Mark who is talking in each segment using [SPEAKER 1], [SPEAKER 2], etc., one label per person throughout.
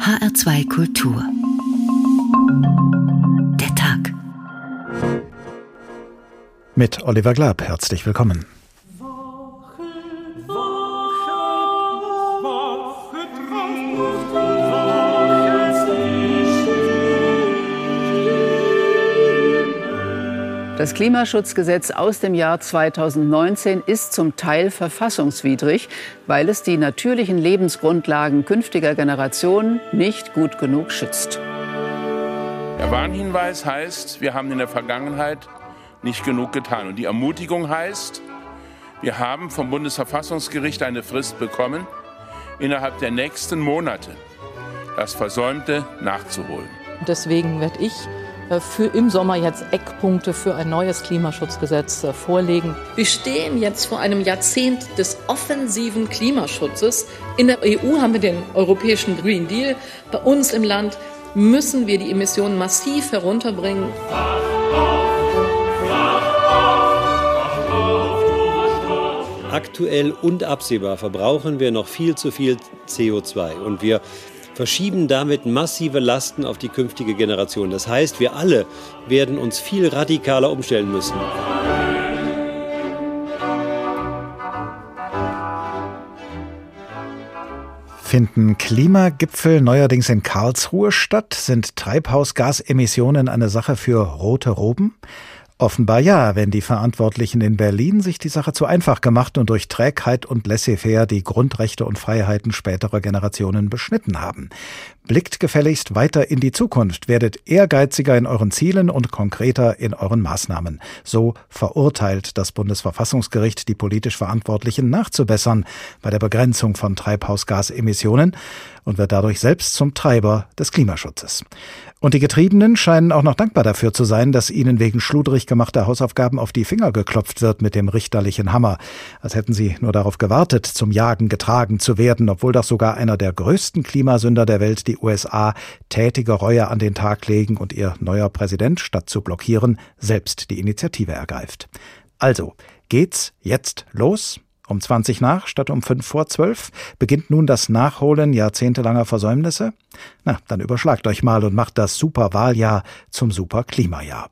[SPEAKER 1] HR2 Kultur. Der Tag.
[SPEAKER 2] Mit Oliver Glab, herzlich willkommen.
[SPEAKER 3] Das Klimaschutzgesetz aus dem Jahr 2019 ist zum Teil verfassungswidrig, weil es die natürlichen Lebensgrundlagen künftiger Generationen nicht gut genug schützt.
[SPEAKER 4] Der Warnhinweis heißt, wir haben in der Vergangenheit nicht genug getan. Und die Ermutigung heißt, wir haben vom Bundesverfassungsgericht eine Frist bekommen, innerhalb der nächsten Monate das Versäumte nachzuholen.
[SPEAKER 5] Deswegen werde ich für im Sommer jetzt Eckpunkte für ein neues Klimaschutzgesetz äh, vorlegen.
[SPEAKER 6] Wir stehen jetzt vor einem Jahrzehnt des offensiven Klimaschutzes. In der EU haben wir den europäischen Green Deal. Bei uns im Land müssen wir die Emissionen massiv herunterbringen.
[SPEAKER 7] Aktuell und absehbar verbrauchen wir noch viel zu viel CO2 und wir verschieben damit massive Lasten auf die künftige Generation. Das heißt, wir alle werden uns viel radikaler umstellen müssen.
[SPEAKER 2] Finden Klimagipfel neuerdings in Karlsruhe statt? Sind Treibhausgasemissionen eine Sache für rote Roben? Offenbar ja, wenn die Verantwortlichen in Berlin sich die Sache zu einfach gemacht und durch Trägheit und Laissez-faire die Grundrechte und Freiheiten späterer Generationen beschnitten haben. Blickt gefälligst weiter in die Zukunft, werdet ehrgeiziger in euren Zielen und konkreter in euren Maßnahmen. So verurteilt das Bundesverfassungsgericht die politisch Verantwortlichen nachzubessern bei der Begrenzung von Treibhausgasemissionen und wird dadurch selbst zum Treiber des Klimaschutzes. Und die Getriebenen scheinen auch noch dankbar dafür zu sein, dass ihnen wegen schludrig gemachter Hausaufgaben auf die Finger geklopft wird mit dem richterlichen Hammer, als hätten sie nur darauf gewartet, zum Jagen getragen zu werden, obwohl doch sogar einer der größten Klimasünder der Welt, die USA, tätige Reue an den Tag legen und ihr neuer Präsident, statt zu blockieren, selbst die Initiative ergreift. Also, geht's jetzt los? Um 20 nach statt um 5 vor 12 beginnt nun das Nachholen jahrzehntelanger Versäumnisse? Na, dann überschlagt euch mal und macht das Superwahljahr zum Superklimajahr.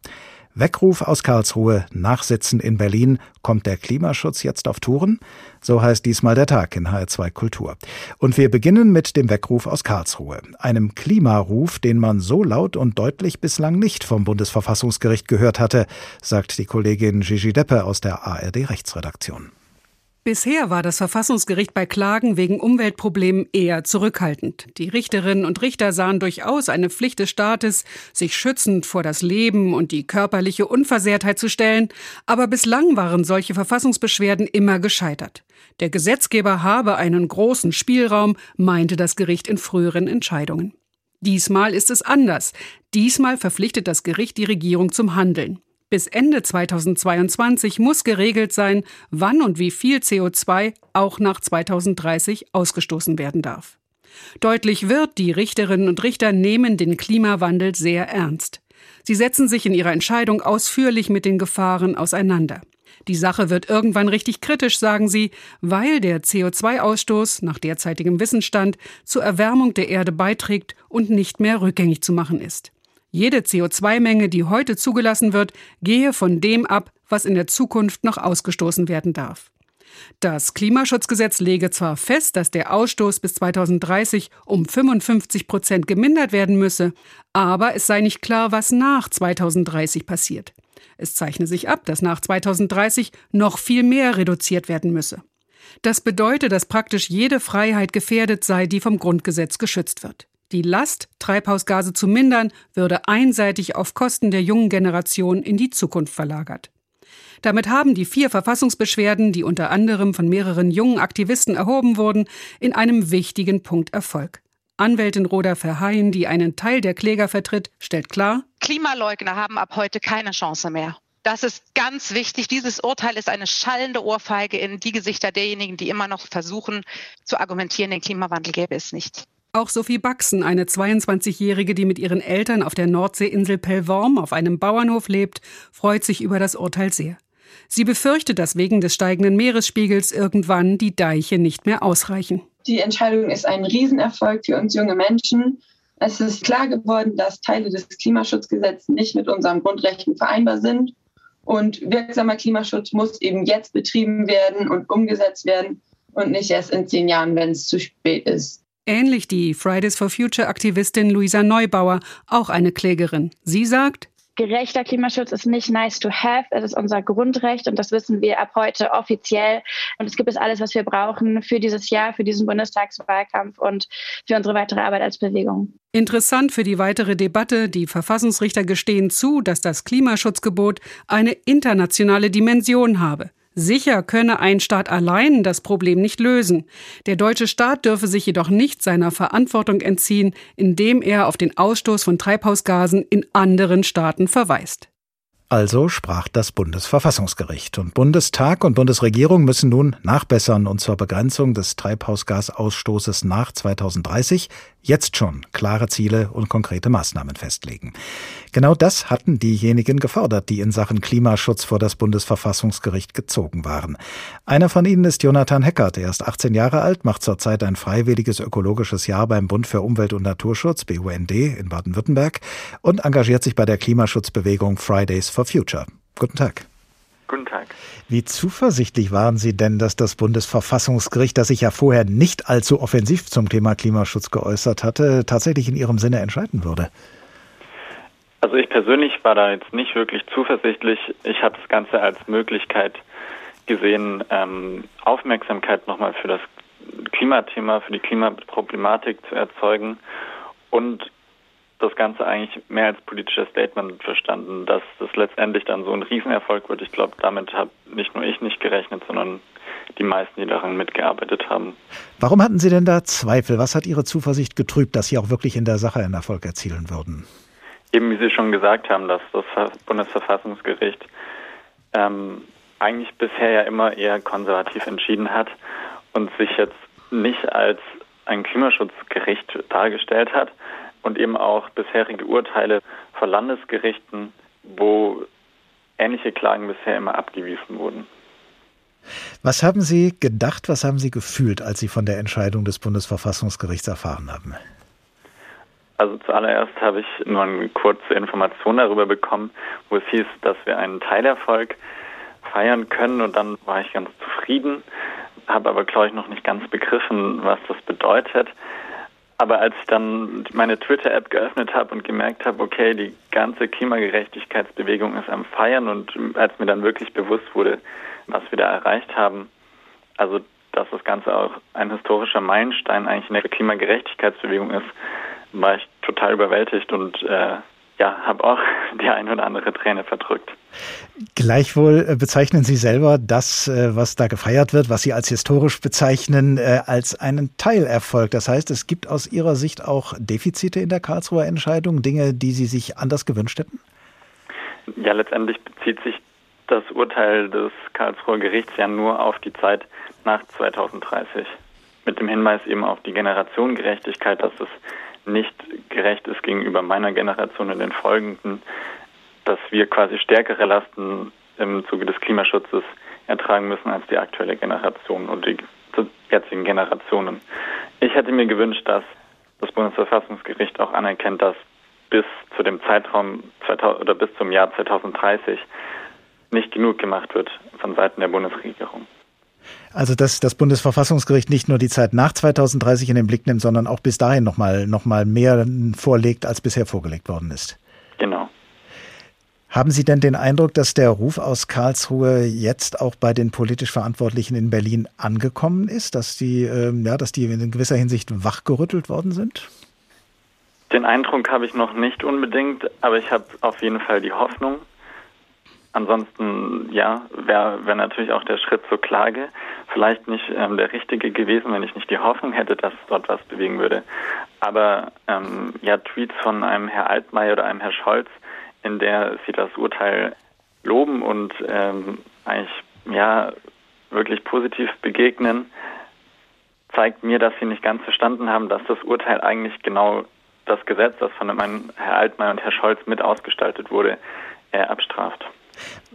[SPEAKER 2] Weckruf aus Karlsruhe, Nachsitzen in Berlin. Kommt der Klimaschutz jetzt auf Touren? So heißt diesmal der Tag in HR2 Kultur. Und wir beginnen mit dem Weckruf aus Karlsruhe. Einem Klimaruf, den man so laut und deutlich bislang nicht vom Bundesverfassungsgericht gehört hatte, sagt die Kollegin Gigi Deppe aus der ARD Rechtsredaktion.
[SPEAKER 8] Bisher war das Verfassungsgericht bei Klagen wegen Umweltproblemen eher zurückhaltend. Die Richterinnen und Richter sahen durchaus eine Pflicht des Staates, sich schützend vor das Leben und die körperliche Unversehrtheit zu stellen, aber bislang waren solche Verfassungsbeschwerden immer gescheitert. Der Gesetzgeber habe einen großen Spielraum, meinte das Gericht in früheren Entscheidungen. Diesmal ist es anders. Diesmal verpflichtet das Gericht die Regierung zum Handeln. Bis Ende 2022 muss geregelt sein, wann und wie viel CO2 auch nach 2030 ausgestoßen werden darf. Deutlich wird, die Richterinnen und Richter nehmen den Klimawandel sehr ernst. Sie setzen sich in ihrer Entscheidung ausführlich mit den Gefahren auseinander. Die Sache wird irgendwann richtig kritisch, sagen sie, weil der CO2-Ausstoß nach derzeitigem Wissensstand zur Erwärmung der Erde beiträgt und nicht mehr rückgängig zu machen ist. Jede CO2-Menge, die heute zugelassen wird, gehe von dem ab, was in der Zukunft noch ausgestoßen werden darf. Das Klimaschutzgesetz lege zwar fest, dass der Ausstoß bis 2030 um 55 Prozent gemindert werden müsse, aber es sei nicht klar, was nach 2030 passiert. Es zeichne sich ab, dass nach 2030 noch viel mehr reduziert werden müsse. Das bedeutet, dass praktisch jede Freiheit gefährdet sei, die vom Grundgesetz geschützt wird. Die Last, Treibhausgase zu mindern, würde einseitig auf Kosten der jungen Generation in die Zukunft verlagert. Damit haben die vier Verfassungsbeschwerden, die unter anderem von mehreren jungen Aktivisten erhoben wurden, in einem wichtigen Punkt Erfolg. Anwältin Roda Verheyen, die einen Teil der Kläger vertritt, stellt klar,
[SPEAKER 9] Klimaleugner haben ab heute keine Chance mehr. Das ist ganz wichtig. Dieses Urteil ist eine schallende Ohrfeige in die Gesichter derjenigen, die immer noch versuchen zu argumentieren, den Klimawandel gäbe es nicht.
[SPEAKER 8] Auch Sophie Baxen, eine 22-Jährige, die mit ihren Eltern auf der Nordseeinsel Pellworm auf einem Bauernhof lebt, freut sich über das Urteil sehr. Sie befürchtet, dass wegen des steigenden Meeresspiegels irgendwann die Deiche nicht mehr ausreichen.
[SPEAKER 10] Die Entscheidung ist ein Riesenerfolg für uns junge Menschen. Es ist klar geworden, dass Teile des Klimaschutzgesetzes nicht mit unseren Grundrechten vereinbar sind. Und wirksamer Klimaschutz muss eben jetzt betrieben werden und umgesetzt werden und nicht erst in zehn Jahren, wenn es zu spät ist.
[SPEAKER 8] Ähnlich die Fridays for Future Aktivistin Luisa Neubauer, auch eine Klägerin. Sie sagt,
[SPEAKER 11] Gerechter Klimaschutz ist nicht nice to have, es ist unser Grundrecht und das wissen wir ab heute offiziell. Und es gibt es alles, was wir brauchen für dieses Jahr, für diesen Bundestagswahlkampf und für unsere weitere Arbeit als Bewegung.
[SPEAKER 8] Interessant für die weitere Debatte. Die Verfassungsrichter gestehen zu, dass das Klimaschutzgebot eine internationale Dimension habe. Sicher könne ein Staat allein das Problem nicht lösen. Der deutsche Staat dürfe sich jedoch nicht seiner Verantwortung entziehen, indem er auf den Ausstoß von Treibhausgasen in anderen Staaten verweist.
[SPEAKER 2] Also sprach das Bundesverfassungsgericht. Und Bundestag und Bundesregierung müssen nun nachbessern und zur Begrenzung des Treibhausgasausstoßes nach 2030 jetzt schon klare Ziele und konkrete Maßnahmen festlegen. Genau das hatten diejenigen gefordert, die in Sachen Klimaschutz vor das Bundesverfassungsgericht gezogen waren. Einer von ihnen ist Jonathan Heckert. Er ist 18 Jahre alt, macht zurzeit ein freiwilliges ökologisches Jahr beim Bund für Umwelt und Naturschutz, BUND, in Baden-Württemberg und engagiert sich bei der Klimaschutzbewegung Fridays for Future. Guten Tag.
[SPEAKER 12] Guten Tag.
[SPEAKER 2] Wie zuversichtlich waren Sie denn, dass das Bundesverfassungsgericht, das sich ja vorher nicht allzu offensiv zum Thema Klimaschutz geäußert hatte, tatsächlich in Ihrem Sinne entscheiden würde?
[SPEAKER 12] Also ich persönlich war da jetzt nicht wirklich zuversichtlich. Ich habe das Ganze als Möglichkeit gesehen, ähm, Aufmerksamkeit nochmal für das Klimathema, für die Klimaproblematik zu erzeugen und das Ganze eigentlich mehr als politisches Statement verstanden, dass das letztendlich dann so ein Riesenerfolg wird. Ich glaube, damit habe nicht nur ich nicht gerechnet, sondern die meisten, die daran mitgearbeitet haben.
[SPEAKER 2] Warum hatten Sie denn da Zweifel? Was hat Ihre Zuversicht getrübt, dass Sie auch wirklich in der Sache einen Erfolg erzielen würden?
[SPEAKER 12] Eben wie Sie schon gesagt haben, dass das Bundesverfassungsgericht ähm, eigentlich bisher ja immer eher konservativ entschieden hat und sich jetzt nicht als ein Klimaschutzgericht dargestellt hat, und eben auch bisherige Urteile von Landesgerichten, wo ähnliche Klagen bisher immer abgewiesen wurden.
[SPEAKER 2] Was haben Sie gedacht, was haben Sie gefühlt, als Sie von der Entscheidung des Bundesverfassungsgerichts erfahren haben?
[SPEAKER 12] Also zuallererst habe ich nur eine kurze Information darüber bekommen, wo es hieß, dass wir einen Teilerfolg feiern können und dann war ich ganz zufrieden, habe aber glaube ich noch nicht ganz begriffen, was das bedeutet. Aber als ich dann meine Twitter-App geöffnet habe und gemerkt habe, okay, die ganze Klimagerechtigkeitsbewegung ist am Feiern und als mir dann wirklich bewusst wurde, was wir da erreicht haben, also dass das Ganze auch ein historischer Meilenstein eigentlich in der Klimagerechtigkeitsbewegung ist, war ich total überwältigt und äh, ja, habe auch die ein oder andere Träne verdrückt.
[SPEAKER 2] Gleichwohl äh, bezeichnen Sie selber das, äh, was da gefeiert wird, was Sie als historisch bezeichnen, äh, als einen Teilerfolg. Das heißt, es gibt aus Ihrer Sicht auch Defizite in der Karlsruher Entscheidung, Dinge, die Sie sich anders gewünscht hätten?
[SPEAKER 12] Ja, letztendlich bezieht sich das Urteil des Karlsruher Gerichts ja nur auf die Zeit nach 2030. Mit dem Hinweis eben auf die Generationengerechtigkeit, dass es nicht gerecht ist gegenüber meiner Generation und den folgenden, dass wir quasi stärkere Lasten im Zuge des Klimaschutzes ertragen müssen als die aktuelle Generation und die jetzigen Generationen. Ich hätte mir gewünscht, dass das Bundesverfassungsgericht auch anerkennt, dass bis zu dem Zeitraum 2000, oder bis zum Jahr 2030 nicht genug gemacht wird von Seiten der Bundesregierung.
[SPEAKER 2] Also dass das Bundesverfassungsgericht nicht nur die Zeit nach 2030 in den Blick nimmt, sondern auch bis dahin nochmal noch mal mehr vorlegt, als bisher vorgelegt worden ist.
[SPEAKER 12] Genau.
[SPEAKER 2] Haben Sie denn den Eindruck, dass der Ruf aus Karlsruhe jetzt auch bei den politisch Verantwortlichen in Berlin angekommen ist, dass die, äh, ja, dass die in gewisser Hinsicht wachgerüttelt worden sind?
[SPEAKER 12] Den Eindruck habe ich noch nicht unbedingt, aber ich habe auf jeden Fall die Hoffnung, Ansonsten, ja, wäre wär natürlich auch der Schritt zur Klage vielleicht nicht ähm, der richtige gewesen, wenn ich nicht die Hoffnung hätte, dass dort was bewegen würde. Aber ähm, ja, Tweets von einem Herr Altmaier oder einem Herr Scholz, in der sie das Urteil loben und ähm, eigentlich ja wirklich positiv begegnen, zeigt mir, dass sie nicht ganz verstanden haben, dass das Urteil eigentlich genau das Gesetz, das von einem Herr Altmaier und Herr Scholz mit ausgestaltet wurde, äh, abstraft.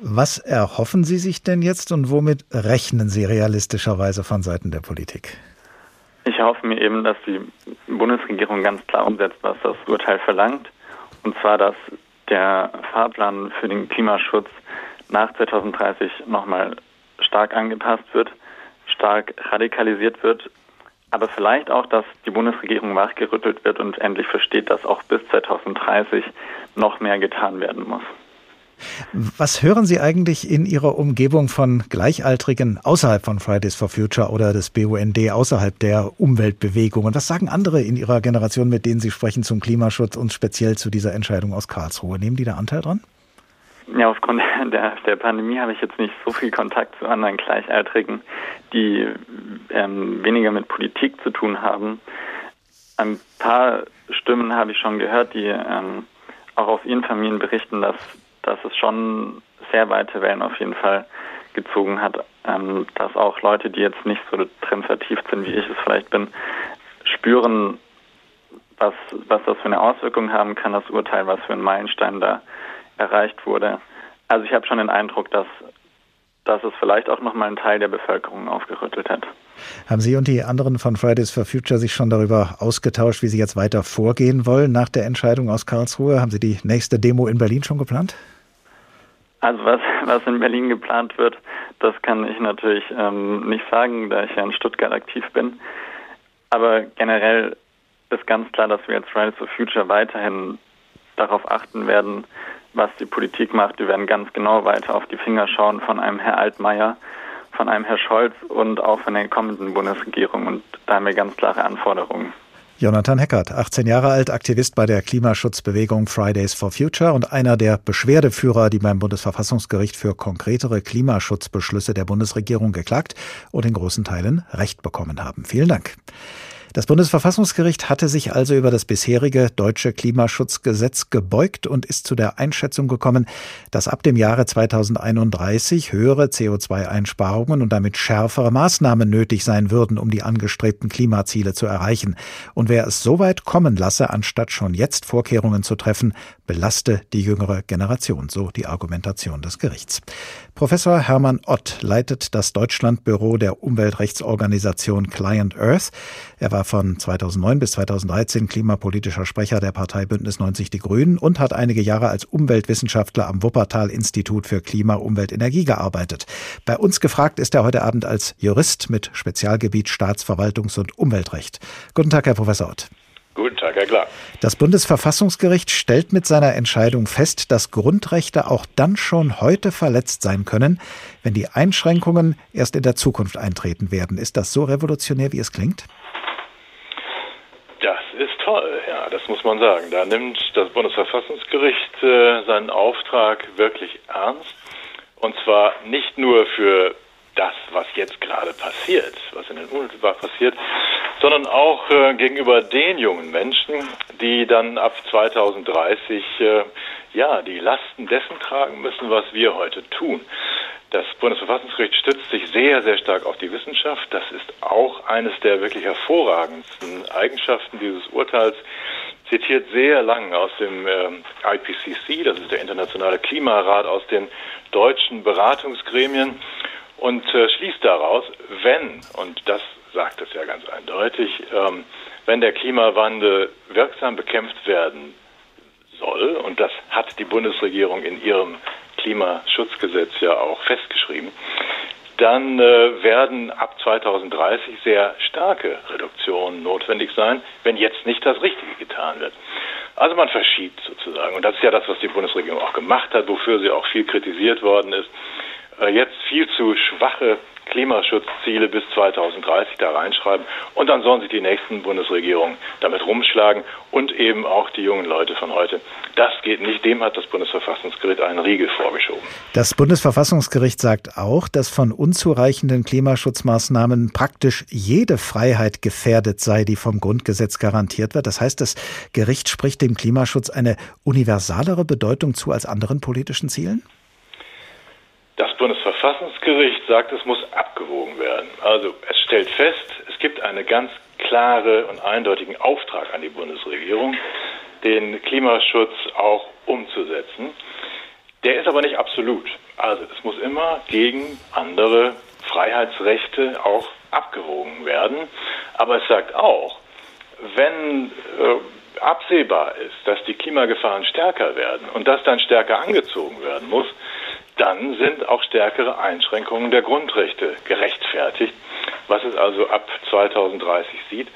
[SPEAKER 2] Was erhoffen Sie sich denn jetzt und womit rechnen Sie realistischerweise von Seiten der Politik?
[SPEAKER 12] Ich hoffe mir eben, dass die Bundesregierung ganz klar umsetzt, was das Urteil verlangt. Und zwar, dass der Fahrplan für den Klimaschutz nach 2030 nochmal stark angepasst wird, stark radikalisiert wird, aber vielleicht auch, dass die Bundesregierung wachgerüttelt wird und endlich versteht, dass auch bis 2030 noch mehr getan werden muss.
[SPEAKER 2] Was hören Sie eigentlich in Ihrer Umgebung von Gleichaltrigen außerhalb von Fridays for Future oder des BUND, außerhalb der Umweltbewegung? Und was sagen andere in Ihrer Generation, mit denen Sie sprechen zum Klimaschutz und speziell zu dieser Entscheidung aus Karlsruhe? Nehmen die da Anteil dran?
[SPEAKER 12] Ja, aufgrund der, der Pandemie habe ich jetzt nicht so viel Kontakt zu anderen Gleichaltrigen, die ähm, weniger mit Politik zu tun haben. Ein paar Stimmen habe ich schon gehört, die ähm, auch aus ihren Familien berichten, dass dass es schon sehr weite Wellen auf jeden Fall gezogen hat, ähm, dass auch Leute, die jetzt nicht so drin vertieft sind, wie ich es vielleicht bin, spüren, was, was das für eine Auswirkung haben kann, das Urteil, was für ein Meilenstein da erreicht wurde. Also ich habe schon den Eindruck, dass, dass es vielleicht auch nochmal einen Teil der Bevölkerung aufgerüttelt hat.
[SPEAKER 2] Haben Sie und die anderen von Fridays for Future sich schon darüber ausgetauscht, wie Sie jetzt weiter vorgehen wollen nach der Entscheidung aus Karlsruhe? Haben Sie die nächste Demo in Berlin schon geplant?
[SPEAKER 12] Also was, was in Berlin geplant wird, das kann ich natürlich ähm, nicht sagen, da ich ja in Stuttgart aktiv bin. Aber generell ist ganz klar, dass wir als Fridays for Future weiterhin darauf achten werden, was die Politik macht. Wir werden ganz genau weiter auf die Finger schauen von einem Herr Altmaier, von einem Herr Scholz und auch von der kommenden Bundesregierung. Und da haben wir ganz klare Anforderungen.
[SPEAKER 2] Jonathan Heckert, 18 Jahre alt, Aktivist bei der Klimaschutzbewegung Fridays for Future und einer der Beschwerdeführer, die beim Bundesverfassungsgericht für konkretere Klimaschutzbeschlüsse der Bundesregierung geklagt und in großen Teilen Recht bekommen haben. Vielen Dank. Das Bundesverfassungsgericht hatte sich also über das bisherige deutsche Klimaschutzgesetz gebeugt und ist zu der Einschätzung gekommen, dass ab dem Jahre 2031 höhere CO2-Einsparungen und damit schärfere Maßnahmen nötig sein würden, um die angestrebten Klimaziele zu erreichen. Und wer es so weit kommen lasse, anstatt schon jetzt Vorkehrungen zu treffen, belaste die jüngere Generation, so die Argumentation des Gerichts. Professor Hermann Ott leitet das Deutschlandbüro der Umweltrechtsorganisation Client Earth. Er war von 2009 bis 2013 klimapolitischer Sprecher der Partei Bündnis 90 Die Grünen und hat einige Jahre als Umweltwissenschaftler am Wuppertal Institut für Klima, Umwelt, Energie gearbeitet. Bei uns gefragt ist er heute Abend als Jurist mit Spezialgebiet Staatsverwaltungs- und Umweltrecht. Guten Tag, Herr Professor Ott.
[SPEAKER 13] Guten Tag, Herr Klar.
[SPEAKER 2] Das Bundesverfassungsgericht stellt mit seiner Entscheidung fest, dass Grundrechte auch dann schon heute verletzt sein können, wenn die Einschränkungen erst in der Zukunft eintreten werden. Ist das so revolutionär, wie es klingt?
[SPEAKER 13] Das ist toll, ja, das muss man sagen. Da nimmt das Bundesverfassungsgericht äh, seinen Auftrag wirklich ernst. Und zwar nicht nur für das, was jetzt gerade passiert, was in den unmittelbar passiert, sondern auch äh, gegenüber den jungen Menschen, die dann ab 2030 äh, ja die Lasten dessen tragen müssen, was wir heute tun. Das Bundesverfassungsgericht stützt sich sehr, sehr stark auf die Wissenschaft. Das ist auch eines der wirklich hervorragendsten Eigenschaften dieses Urteils. Zitiert sehr lang aus dem äh, IPCC, das ist der Internationale Klimarat, aus den deutschen Beratungsgremien und äh, schließt daraus, wenn, und das sagt es ja ganz eindeutig, ähm, wenn der Klimawandel wirksam bekämpft werden soll, und das hat die Bundesregierung in ihrem Klimaschutzgesetz ja auch festgeschrieben, dann äh, werden ab 2030 sehr starke Reduktionen notwendig sein, wenn jetzt nicht das Richtige getan wird. Also man verschiebt sozusagen. Und das ist ja das, was die Bundesregierung auch gemacht hat, wofür sie auch viel kritisiert worden ist. Äh, jetzt viel zu schwache Klimaschutzziele bis 2030 da reinschreiben und dann sollen sich die nächsten Bundesregierungen damit rumschlagen und eben auch die jungen Leute von heute. Das geht nicht, dem hat das Bundesverfassungsgericht einen Riegel vorgeschoben.
[SPEAKER 2] Das Bundesverfassungsgericht sagt auch, dass von unzureichenden Klimaschutzmaßnahmen praktisch jede Freiheit gefährdet sei, die vom Grundgesetz garantiert wird. Das heißt, das Gericht spricht dem Klimaschutz eine universalere Bedeutung zu als anderen politischen Zielen?
[SPEAKER 13] Das Bundesverfassungsgericht sagt, es muss abgewogen werden. Also es stellt fest, es gibt einen ganz klaren und eindeutigen Auftrag an die Bundesregierung, den Klimaschutz auch umzusetzen. Der ist aber nicht absolut. Also es muss immer gegen andere Freiheitsrechte auch abgewogen werden. Aber es sagt auch, wenn äh, absehbar ist, dass die Klimagefahren stärker werden und das dann stärker angezogen werden muss, dann sind auch stärkere Einschränkungen der Grundrechte gerechtfertigt, was es also ab 2030 sieht.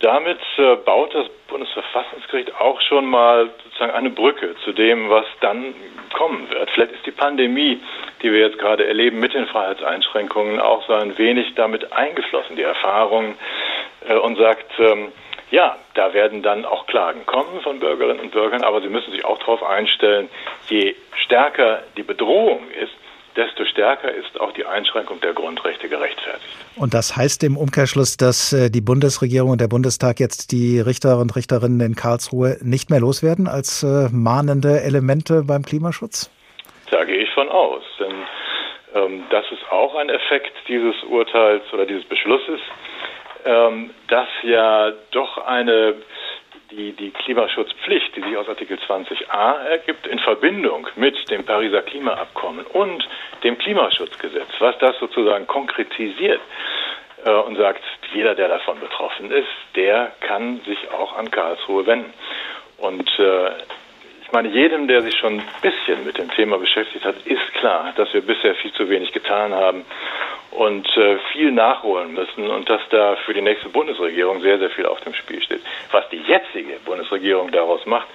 [SPEAKER 13] Damit äh, baut das Bundesverfassungsgericht auch schon mal sozusagen eine Brücke zu dem, was dann kommen wird. Vielleicht ist die Pandemie, die wir jetzt gerade erleben mit den Freiheitseinschränkungen, auch so ein wenig damit eingeflossen, die Erfahrung, äh, und sagt, ähm, ja, da werden dann auch Klagen kommen von Bürgerinnen und Bürgern, aber sie müssen sich auch darauf einstellen, je stärker die Bedrohung ist, desto stärker ist auch die Einschränkung der Grundrechte gerechtfertigt.
[SPEAKER 2] Und das heißt im Umkehrschluss, dass äh, die Bundesregierung und der Bundestag jetzt die Richter und Richterinnen in Karlsruhe nicht mehr loswerden als äh, mahnende Elemente beim Klimaschutz?
[SPEAKER 13] Da gehe ich von aus, denn ähm, das ist auch ein Effekt dieses Urteils oder dieses Beschlusses, ähm, dass ja doch eine die, die Klimaschutzpflicht, die sich aus Artikel 20a ergibt, in Verbindung mit dem Pariser Klimaabkommen und dem Klimaschutzgesetz, was das sozusagen konkretisiert äh, und sagt, jeder, der davon betroffen ist, der kann sich auch an Karlsruhe wenden. Und äh, ich meine, jedem, der sich schon ein bisschen mit dem Thema beschäftigt hat, ist klar, dass wir bisher viel zu wenig getan haben und äh, viel nachholen müssen und dass da für die nächste Bundesregierung sehr, sehr viel auf dem Spiel steht. Was die jetzige Bundesregierung daraus macht,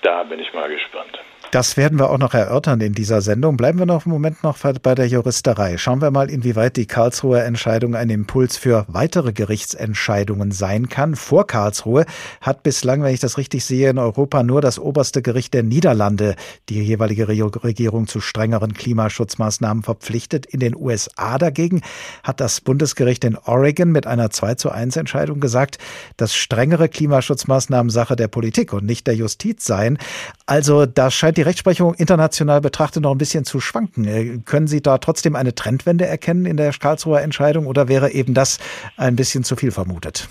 [SPEAKER 13] da bin ich mal gespannt.
[SPEAKER 2] Das werden wir auch noch erörtern in dieser Sendung. Bleiben wir noch einen Moment noch bei der Juristerei. Schauen wir mal, inwieweit die Karlsruher Entscheidung ein Impuls für weitere Gerichtsentscheidungen sein kann. Vor Karlsruhe hat bislang, wenn ich das richtig sehe, in Europa nur das oberste Gericht der Niederlande die jeweilige Regierung zu strengeren Klimaschutzmaßnahmen verpflichtet. In den USA dagegen hat das Bundesgericht in Oregon mit einer 2 zu 1 Entscheidung gesagt, dass strengere Klimaschutzmaßnahmen Sache der Politik und nicht der Justiz seien. Also da scheint die Rechtsprechung international betrachtet noch ein bisschen zu schwanken. Äh, können Sie da trotzdem eine Trendwende erkennen in der Karlsruher Entscheidung oder wäre eben das ein bisschen zu viel vermutet?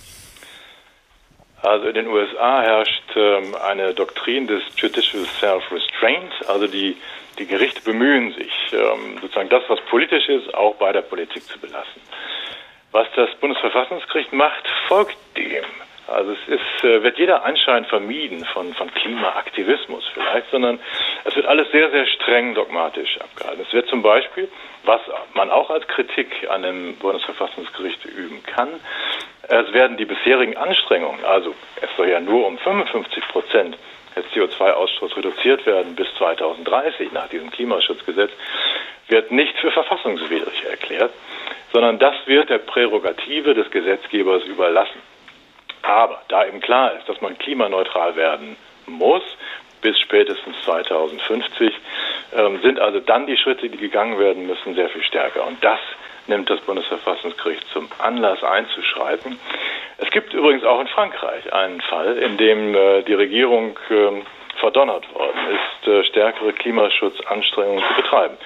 [SPEAKER 13] Also in den USA herrscht ähm, eine Doktrin des Judicial Self-Restraint, also die, die Gerichte bemühen sich, ähm, sozusagen das, was politisch ist, auch bei der Politik zu belassen. Was das Bundesverfassungsgericht macht, folgt dem. Also es ist, äh, wird jeder Anschein vermieden von, von Klimaaktivismus vielleicht, sondern es wird alles sehr, sehr streng dogmatisch abgehalten. Es wird zum Beispiel, was man auch als Kritik an dem Bundesverfassungsgericht üben kann, es werden die bisherigen Anstrengungen, also es soll ja nur um 55 Prozent des CO2-Ausstoß reduziert werden bis 2030 nach diesem Klimaschutzgesetz, wird nicht für verfassungswidrig erklärt, sondern das wird der Prärogative des Gesetzgebers überlassen. Aber da eben klar ist, dass man klimaneutral werden muss, bis spätestens 2050, ähm, sind also dann die Schritte, die gegangen werden müssen, sehr viel stärker. Und das nimmt das Bundesverfassungsgericht zum Anlass einzuschreiten. Es gibt übrigens auch in Frankreich einen Fall, in dem äh, die Regierung äh, verdonnert worden ist, äh, stärkere Klimaschutzanstrengungen zu betreiben.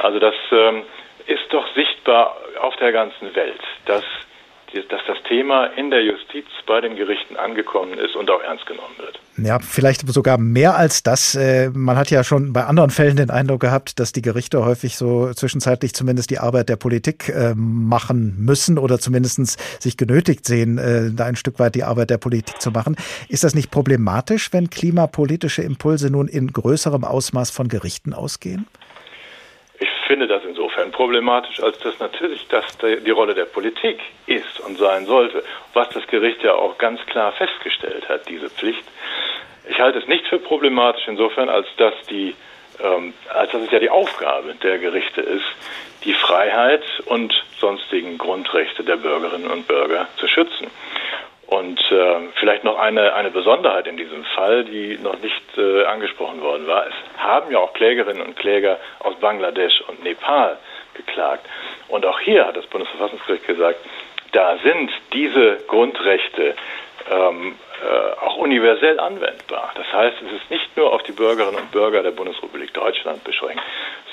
[SPEAKER 13] Also das ähm, ist doch sichtbar auf der ganzen Welt, dass dass das Thema in der Justiz bei den Gerichten angekommen ist und auch ernst genommen wird.
[SPEAKER 2] Ja, vielleicht sogar mehr als das. Äh, man hat ja schon bei anderen Fällen den Eindruck gehabt, dass die Gerichte häufig so zwischenzeitlich zumindest die Arbeit der Politik äh, machen müssen oder zumindest sich genötigt sehen, äh, da ein Stück weit die Arbeit der Politik zu machen. Ist das nicht problematisch, wenn klimapolitische Impulse nun in größerem Ausmaß von Gerichten ausgehen?
[SPEAKER 13] finde das problematisch, als dass natürlich das die Rolle der Politik ist und sein sollte, was das Gericht ja auch ganz klar festgestellt hat, diese Pflicht. Ich halte es nicht für problematisch insofern, als dass die ähm, als dass es ja die Aufgabe der Gerichte ist, die Freiheit und sonstigen Grundrechte der Bürgerinnen und Bürger zu schützen. Und äh, vielleicht noch eine, eine Besonderheit in diesem Fall, die noch nicht äh, angesprochen worden war. Es haben ja auch Klägerinnen und Kläger aus Bangladesch und Nepal geklagt. Und auch hier hat das Bundesverfassungsgericht gesagt, da sind diese Grundrechte ähm, äh, auch universell anwendbar. Das heißt, es ist nicht nur auf die Bürgerinnen und Bürger der Bundesrepublik Deutschland beschränkt,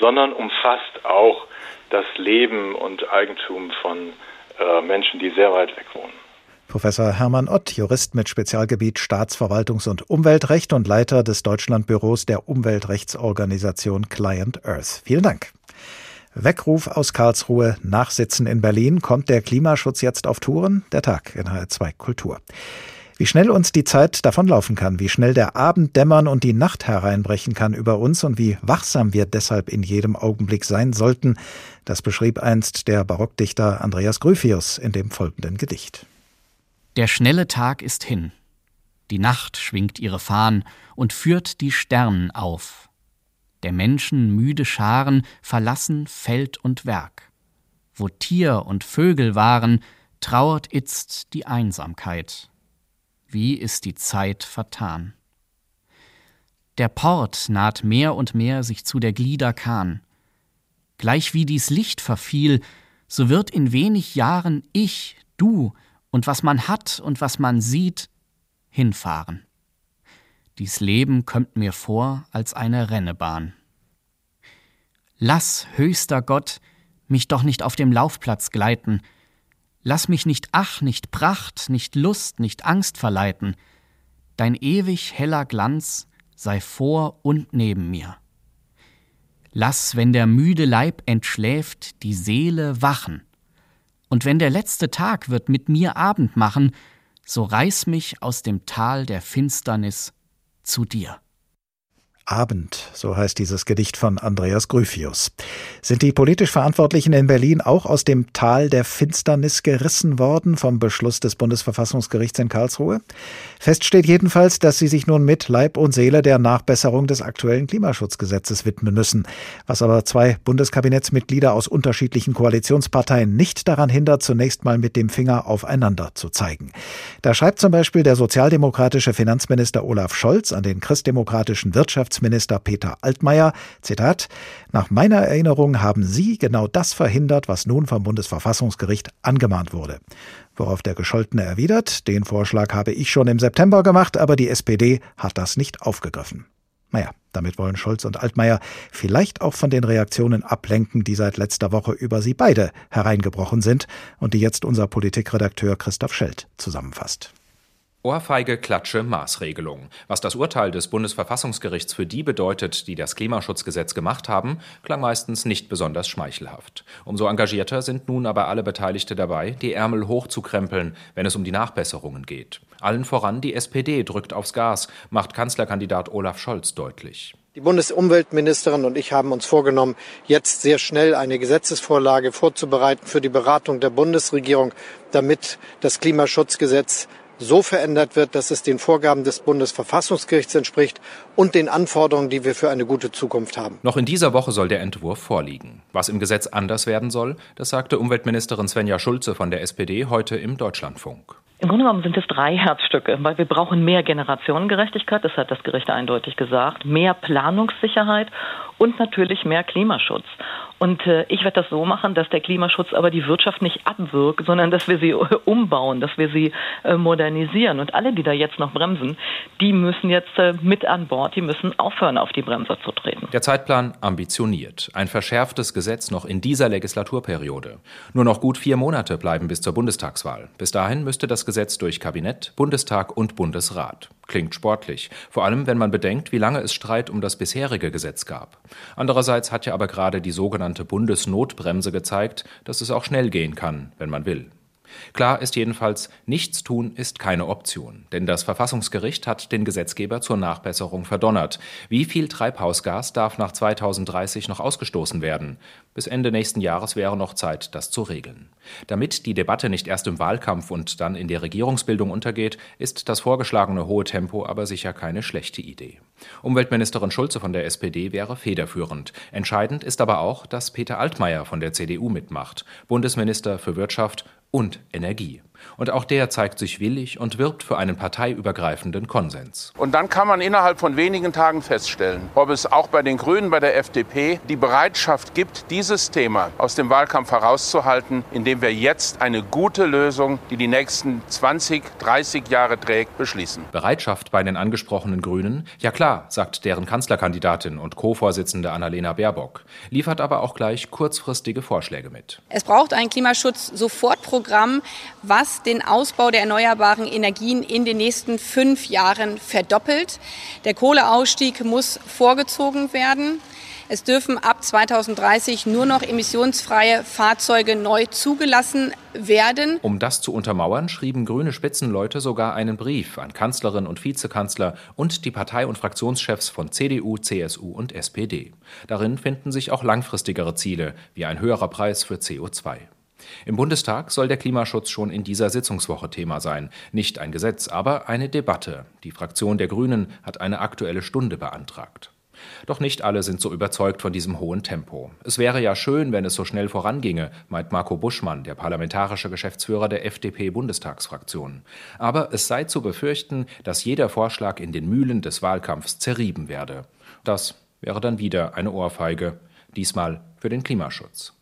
[SPEAKER 13] sondern umfasst auch das Leben und Eigentum von äh, Menschen, die sehr weit weg wohnen.
[SPEAKER 2] Professor Hermann Ott, Jurist mit Spezialgebiet Staatsverwaltungs- und Umweltrecht und Leiter des Deutschlandbüros der Umweltrechtsorganisation Client Earth. Vielen Dank. Weckruf aus Karlsruhe, Nachsitzen in Berlin. Kommt der Klimaschutz jetzt auf Touren? Der Tag in HR2 Kultur. Wie schnell uns die Zeit davonlaufen kann, wie schnell der Abend dämmern und die Nacht hereinbrechen kann über uns und wie wachsam wir deshalb in jedem Augenblick sein sollten, das beschrieb einst der Barockdichter Andreas Gryphius in dem folgenden Gedicht.
[SPEAKER 14] Der schnelle Tag ist hin. Die Nacht schwingt ihre Fahnen und führt die Sternen auf. Der Menschen müde Scharen verlassen Feld und Werk. Wo Tier und Vögel waren, trauert itzt die Einsamkeit wie ist die Zeit vertan. Der Port naht mehr und mehr sich zu der Glieder Kahn. Gleich wie dies Licht verfiel, so wird in wenig Jahren ich, du und was man hat und was man sieht, hinfahren. Dies Leben kömmt mir vor als eine Rennebahn. Lass, höchster Gott, mich doch nicht auf dem Laufplatz gleiten, Lass mich nicht Ach, nicht Pracht, nicht Lust, nicht Angst verleiten. Dein ewig heller Glanz sei vor und neben mir. Lass, wenn der müde Leib entschläft, die Seele wachen. Und wenn der letzte Tag wird mit mir Abend machen, so reiß mich aus dem Tal der Finsternis zu dir.
[SPEAKER 2] Abend, so heißt dieses Gedicht von Andreas Gryphius. Sind die politisch Verantwortlichen in Berlin auch aus dem Tal der Finsternis gerissen worden vom Beschluss des Bundesverfassungsgerichts in Karlsruhe? Fest steht jedenfalls, dass sie sich nun mit Leib und Seele der Nachbesserung des aktuellen Klimaschutzgesetzes widmen müssen, was aber zwei Bundeskabinettsmitglieder aus unterschiedlichen Koalitionsparteien nicht daran hindert, zunächst mal mit dem Finger aufeinander zu zeigen. Da schreibt zum Beispiel der sozialdemokratische Finanzminister Olaf Scholz an den christdemokratischen Wirtschafts Wirtschaftsminister Peter Altmaier, Zitat, nach meiner Erinnerung haben Sie genau das verhindert, was nun vom Bundesverfassungsgericht angemahnt wurde. Worauf der Gescholtene erwidert, den Vorschlag habe ich schon im September gemacht, aber die SPD hat das nicht aufgegriffen. Naja, damit wollen Scholz und Altmaier vielleicht auch von den Reaktionen ablenken, die seit letzter Woche über sie beide hereingebrochen sind und die jetzt unser Politikredakteur Christoph Schelt zusammenfasst.
[SPEAKER 15] Ohrfeige, Klatsche, Maßregelung. Was das Urteil des Bundesverfassungsgerichts für die bedeutet, die das Klimaschutzgesetz gemacht haben, klang meistens nicht besonders schmeichelhaft. Umso engagierter sind nun aber alle Beteiligte dabei, die Ärmel hochzukrempeln, wenn es um die Nachbesserungen geht. Allen voran die SPD drückt aufs Gas, macht Kanzlerkandidat Olaf Scholz deutlich.
[SPEAKER 16] Die Bundesumweltministerin und ich haben uns vorgenommen, jetzt sehr schnell eine Gesetzesvorlage vorzubereiten für die Beratung der Bundesregierung, damit das Klimaschutzgesetz so verändert wird, dass es den Vorgaben des Bundesverfassungsgerichts entspricht und den Anforderungen, die wir für eine gute Zukunft haben.
[SPEAKER 15] Noch in dieser Woche soll der Entwurf vorliegen. Was im Gesetz anders werden soll, das sagte Umweltministerin Svenja Schulze von der SPD heute im Deutschlandfunk.
[SPEAKER 17] Im Grunde genommen sind es drei Herzstücke, weil wir brauchen mehr Generationengerechtigkeit, das hat das Gericht eindeutig gesagt, mehr Planungssicherheit und natürlich mehr Klimaschutz. Und äh, ich werde das so machen, dass der Klimaschutz aber die Wirtschaft nicht abwirkt, sondern dass wir sie äh, umbauen, dass wir sie äh, modernisieren. Und alle, die da jetzt noch bremsen, die müssen jetzt mit an Bord, die müssen aufhören, auf die Bremse zu treten.
[SPEAKER 15] Der Zeitplan ambitioniert. Ein verschärftes Gesetz noch in dieser Legislaturperiode. Nur noch gut vier Monate bleiben bis zur Bundestagswahl. Bis dahin müsste das Gesetz durch Kabinett, Bundestag und Bundesrat. Klingt sportlich, vor allem wenn man bedenkt, wie lange es Streit um das bisherige Gesetz gab. Andererseits hat ja aber gerade die sogenannte Bundesnotbremse gezeigt, dass es auch schnell gehen kann, wenn man will. Klar ist jedenfalls, nichts tun ist keine Option, denn das Verfassungsgericht hat den Gesetzgeber zur Nachbesserung verdonnert. Wie viel Treibhausgas darf nach 2030 noch ausgestoßen werden? Bis Ende nächsten Jahres wäre noch Zeit, das zu regeln. Damit die Debatte nicht erst im Wahlkampf und dann in der Regierungsbildung untergeht, ist das vorgeschlagene hohe Tempo aber sicher keine schlechte Idee. Umweltministerin Schulze von der SPD wäre federführend. Entscheidend ist aber auch, dass Peter Altmaier von der CDU mitmacht, Bundesminister für Wirtschaft und Energie. Und auch der zeigt sich willig und wirbt für einen parteiübergreifenden Konsens.
[SPEAKER 4] Und dann kann man innerhalb von wenigen Tagen feststellen, ob es auch bei den Grünen, bei der FDP die Bereitschaft gibt, dieses Thema aus dem Wahlkampf herauszuhalten, indem wir jetzt eine gute Lösung, die die nächsten 20, 30 Jahre trägt, beschließen.
[SPEAKER 15] Bereitschaft bei den angesprochenen Grünen? Ja klar, sagt deren Kanzlerkandidatin und Co-Vorsitzende Annalena Baerbock, liefert aber auch gleich kurzfristige Vorschläge mit.
[SPEAKER 18] Es braucht ein Klimaschutz-Sofortprogramm, was den Ausbau der erneuerbaren Energien in den nächsten fünf Jahren verdoppelt. Der Kohleausstieg muss vorgezogen werden. Es dürfen ab 2030 nur noch emissionsfreie Fahrzeuge neu zugelassen werden.
[SPEAKER 15] Um das zu untermauern, schrieben grüne Spitzenleute sogar einen Brief an Kanzlerin und Vizekanzler und die Partei- und Fraktionschefs von CDU, CSU und SPD. Darin finden sich auch langfristigere Ziele, wie ein höherer Preis für CO2. Im Bundestag soll der Klimaschutz schon in dieser Sitzungswoche Thema sein. Nicht ein Gesetz, aber eine Debatte. Die Fraktion der Grünen hat eine aktuelle Stunde beantragt. Doch nicht alle sind so überzeugt von diesem hohen Tempo. Es wäre ja schön, wenn es so schnell voranginge, meint Marco Buschmann, der parlamentarische Geschäftsführer der FDP-Bundestagsfraktion. Aber es sei zu befürchten, dass jeder Vorschlag in den Mühlen des Wahlkampfs zerrieben werde. Das wäre dann wieder eine Ohrfeige, diesmal für den Klimaschutz.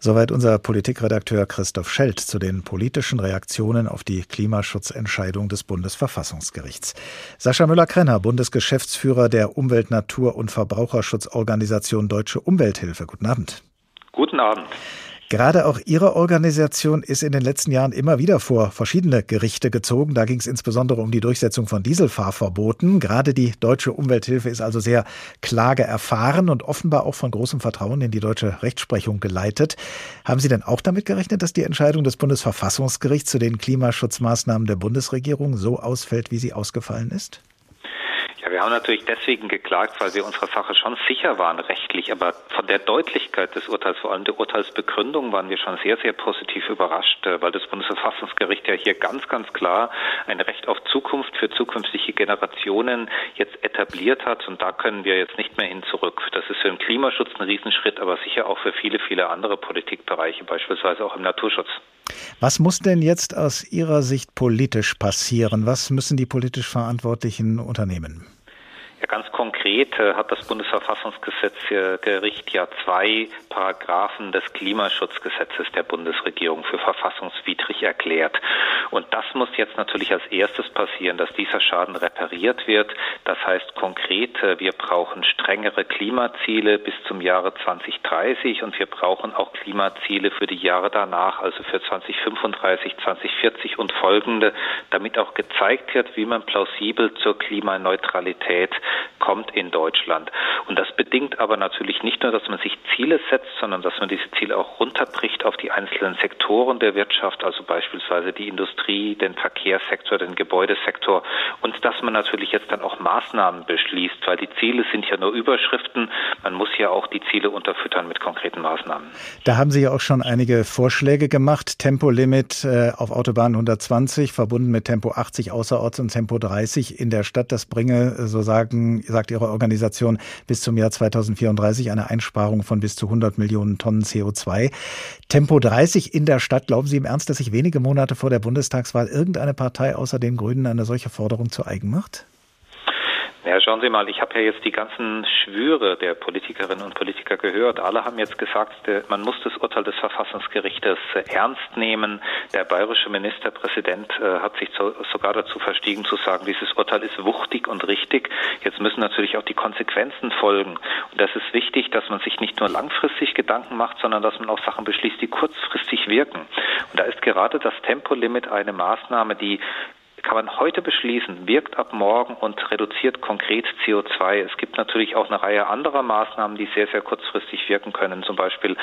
[SPEAKER 2] Soweit unser Politikredakteur Christoph Schelt zu den politischen Reaktionen auf die Klimaschutzentscheidung des Bundesverfassungsgerichts. Sascha Müller-Krenner, Bundesgeschäftsführer der Umwelt-, Natur- und Verbraucherschutzorganisation Deutsche Umwelthilfe. Guten Abend.
[SPEAKER 19] Guten Abend.
[SPEAKER 2] Gerade auch Ihre Organisation ist in den letzten Jahren immer wieder vor verschiedene Gerichte gezogen. Da ging es insbesondere um die Durchsetzung von Dieselfahrverboten. Gerade die Deutsche Umwelthilfe ist also sehr klageerfahren und offenbar auch von großem Vertrauen in die deutsche Rechtsprechung geleitet. Haben Sie denn auch damit gerechnet, dass die Entscheidung des Bundesverfassungsgerichts zu den Klimaschutzmaßnahmen der Bundesregierung so ausfällt, wie sie ausgefallen ist?
[SPEAKER 19] Wir haben natürlich deswegen geklagt, weil wir unserer Sache schon sicher waren rechtlich, aber von der Deutlichkeit des Urteils, vor allem der Urteilsbegründung, waren wir schon sehr, sehr positiv überrascht, äh, weil das Bundesverfassungsgericht ja hier ganz, ganz klar ein Recht auf Zukunft für zukünftige Generationen jetzt etabliert hat und da können wir jetzt nicht mehr hin zurück. Das ist für den Klimaschutz ein Riesenschritt, aber sicher auch für viele, viele andere Politikbereiche, beispielsweise auch im Naturschutz.
[SPEAKER 2] Was muss denn jetzt aus Ihrer Sicht politisch passieren? Was müssen die politisch Verantwortlichen unternehmen?
[SPEAKER 19] Konkret äh, hat das Bundesverfassungsgericht ja zwei Paragraphen des Klimaschutzgesetzes der Bundesregierung für verfassungswidrig erklärt. Und das muss jetzt natürlich als erstes passieren, dass dieser Schaden repariert wird. Das heißt konkret, äh, wir brauchen strengere Klimaziele bis zum Jahre 2030 und wir brauchen auch Klimaziele für die Jahre danach, also für 2035, 2040 und folgende, damit auch gezeigt wird, wie man plausibel zur Klimaneutralität kommt in Deutschland. Und das bedingt aber natürlich nicht nur, dass man sich Ziele setzt, sondern dass man diese Ziele auch runterbricht auf die einzelnen Sektoren der Wirtschaft, also beispielsweise die Industrie, den Verkehrssektor, den Gebäudesektor und dass man natürlich jetzt dann auch Maßnahmen beschließt, weil die Ziele sind ja nur Überschriften. Man muss ja auch die Ziele unterfüttern mit konkreten Maßnahmen.
[SPEAKER 2] Da haben Sie ja auch schon einige Vorschläge gemacht. Tempolimit äh, auf Autobahn 120 verbunden mit Tempo 80 außerorts und Tempo 30 in der Stadt. Das bringe, so sagen sagt Ihre Organisation, bis zum Jahr 2034 eine Einsparung von bis zu 100 Millionen Tonnen CO2. Tempo 30 in der Stadt. Glauben Sie im Ernst, dass sich wenige Monate vor der Bundestagswahl irgendeine Partei außer den Grünen eine solche Forderung zu eigen macht?
[SPEAKER 19] Ja, schauen Sie mal, ich habe ja jetzt die ganzen Schwüre der Politikerinnen und Politiker gehört. Alle haben jetzt gesagt, man muss das Urteil des Verfassungsgerichtes ernst nehmen. Der bayerische Ministerpräsident äh, hat sich sogar dazu verstiegen zu sagen, dieses Urteil ist wuchtig und richtig. Jetzt müssen natürlich auch die Konsequenzen folgen. Und das ist wichtig, dass man sich nicht nur langfristig Gedanken macht, sondern dass man auch Sachen beschließt, die kurzfristig wirken. Und da ist gerade das Tempolimit eine Maßnahme, die kann man heute beschließen, wirkt ab morgen und reduziert konkret CO2. Es gibt natürlich auch eine Reihe anderer Maßnahmen, die sehr, sehr kurzfristig wirken können. Zum Beispiel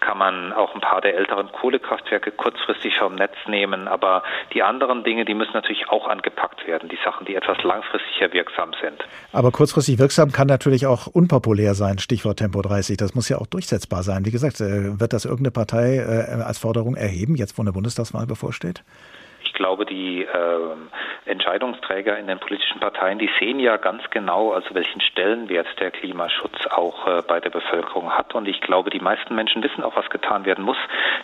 [SPEAKER 19] kann man auch ein paar der älteren Kohlekraftwerke kurzfristig vom Netz nehmen. Aber die anderen Dinge, die müssen natürlich auch angepackt werden. Die Sachen, die etwas langfristiger wirksam sind.
[SPEAKER 2] Aber kurzfristig wirksam kann natürlich auch unpopulär sein. Stichwort Tempo 30. Das muss ja auch durchsetzbar sein. Wie gesagt, äh, wird das irgendeine Partei äh, als Forderung erheben, jetzt wo eine Bundestagswahl bevorsteht?
[SPEAKER 19] Ich glaube, die äh, Entscheidungsträger in den politischen Parteien, die sehen ja ganz genau, also welchen Stellenwert der Klimaschutz auch äh, bei der Bevölkerung hat. Und ich glaube, die meisten Menschen wissen auch, was getan werden muss.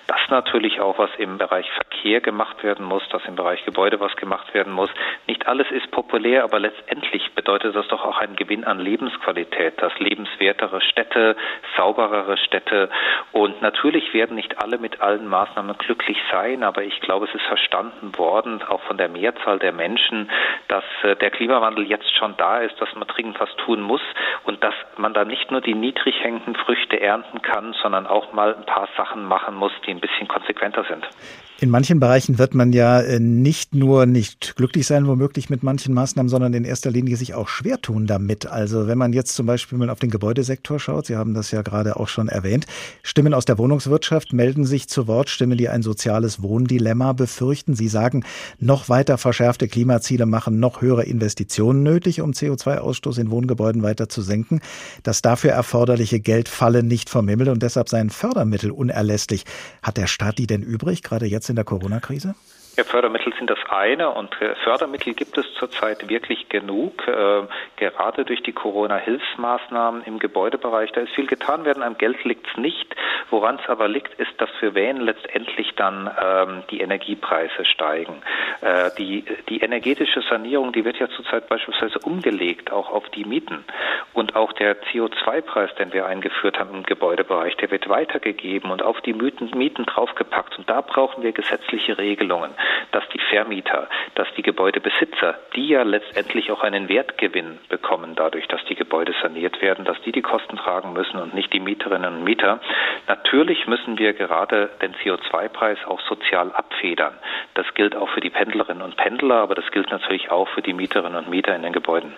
[SPEAKER 19] Dass natürlich auch was im Bereich Verkehr gemacht werden muss, dass im Bereich Gebäude was gemacht werden muss. Nicht alles ist populär, aber letztendlich bedeutet das doch auch einen Gewinn an Lebensqualität, dass lebenswertere Städte, sauberere Städte und natürlich werden nicht alle mit allen Maßnahmen glücklich sein, aber ich glaube, es ist verstanden worden, auch von der Mehrzahl der Menschen, dass äh, der Klimawandel jetzt schon da ist, dass man dringend was tun muss und dass man da nicht nur die niedrig hängenden Früchte ernten kann, sondern auch mal ein paar Sachen machen muss, die ein bisschen konsequenter sind.
[SPEAKER 2] In manchen Bereichen wird man ja äh, nicht nur nicht glücklich sein, womöglich mit manchen Maßnahmen, sondern in erster Linie sich auch schwer tun damit. Also wenn man jetzt zum Beispiel mal auf den Gebäudesektor schaut, Sie haben das ja gerade auch schon erwähnt, Stimmen aus der Wohnungswirtschaft melden sich zu Wort, Stimmen, die ein soziales Wohndilemma befürchten. Sie sagen, noch weiter verschärfte Klimaziele machen noch höhere Investitionen nötig, um CO2-Ausstoß in Wohngebäuden weiter zu senken. Das dafür erforderliche Geld falle nicht vom Himmel und deshalb seien Fördermittel unerlässlich. Hat der Staat die denn übrig, gerade jetzt jetzt in der Corona-Krise?
[SPEAKER 19] Ja, Fördermittel sind das eine und äh, Fördermittel gibt es zurzeit wirklich genug, äh, gerade durch die Corona-Hilfsmaßnahmen im Gebäudebereich. Da ist viel getan werden, am Geld liegt es nicht. Woran es aber liegt, ist, dass für wen letztendlich dann ähm, die Energiepreise steigen. Äh, die, die energetische Sanierung, die wird ja zurzeit beispielsweise umgelegt, auch auf die Mieten. Und auch der CO2-Preis, den wir eingeführt haben im Gebäudebereich, der wird weitergegeben und auf die Mieten, Mieten draufgepackt. Und da brauchen wir gesetzliche Regelungen dass die Vermieter, dass die Gebäudebesitzer, die ja letztendlich auch einen Wertgewinn bekommen dadurch, dass die Gebäude saniert werden, dass die die Kosten tragen müssen und nicht die Mieterinnen und Mieter. Natürlich müssen wir gerade den CO2-Preis auch sozial abfedern. Das gilt auch für die Pendlerinnen und Pendler, aber das gilt natürlich auch für die Mieterinnen und Mieter in den Gebäuden.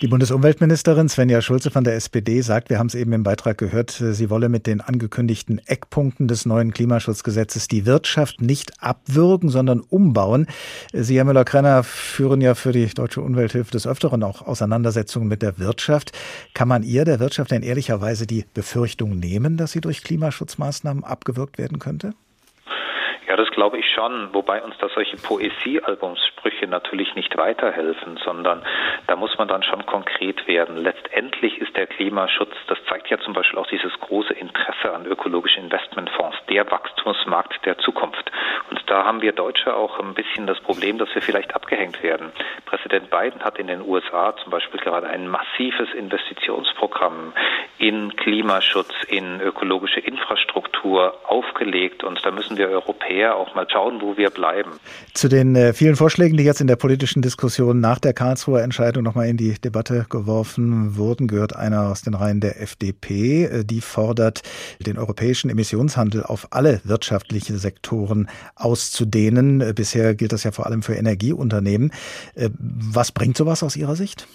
[SPEAKER 2] Die Bundesumweltministerin Svenja Schulze von der SPD sagt, wir haben es eben im Beitrag gehört, sie wolle mit den angekündigten Eckpunkten des neuen Klimaschutzgesetzes die Wirtschaft nicht abwürgen, sondern umbauen. Sie, Herr Müller-Krenner, führen ja für die Deutsche Umwelthilfe des Öfteren auch Auseinandersetzungen mit der Wirtschaft. Kann man ihr, der Wirtschaft, denn ehrlicherweise die Befürchtung nehmen, dass sie durch Klimaschutzmaßnahmen abgewürgt werden könnte?
[SPEAKER 19] Ja, das glaube ich schon, wobei uns da solche Poesiealbumssprüche natürlich nicht weiterhelfen, sondern da muss man dann schon konkret werden. Letztendlich ist der Klimaschutz, das zeigt ja zum Beispiel auch dieses große Interesse an ökologischen Investmentfonds, der Wachstumsmarkt der Zukunft. Und da haben wir Deutsche auch ein bisschen das Problem, dass wir vielleicht abgehängt werden. Präsident Biden hat in den USA zum Beispiel gerade ein massives Investitionsprogramm in Klimaschutz, in ökologische Infrastruktur aufgelegt und da müssen wir Europäer Europäer auch mal schauen, wo wir bleiben.
[SPEAKER 2] Zu den äh, vielen Vorschlägen, die jetzt in der politischen Diskussion nach der Karlsruher Entscheidung nochmal in die Debatte geworfen wurden, gehört einer aus den Reihen der FDP. Äh, die fordert, den europäischen Emissionshandel auf alle wirtschaftliche Sektoren auszudehnen. Äh, bisher gilt das ja vor allem für Energieunternehmen. Was bringt sowas aus Ihrer Sicht?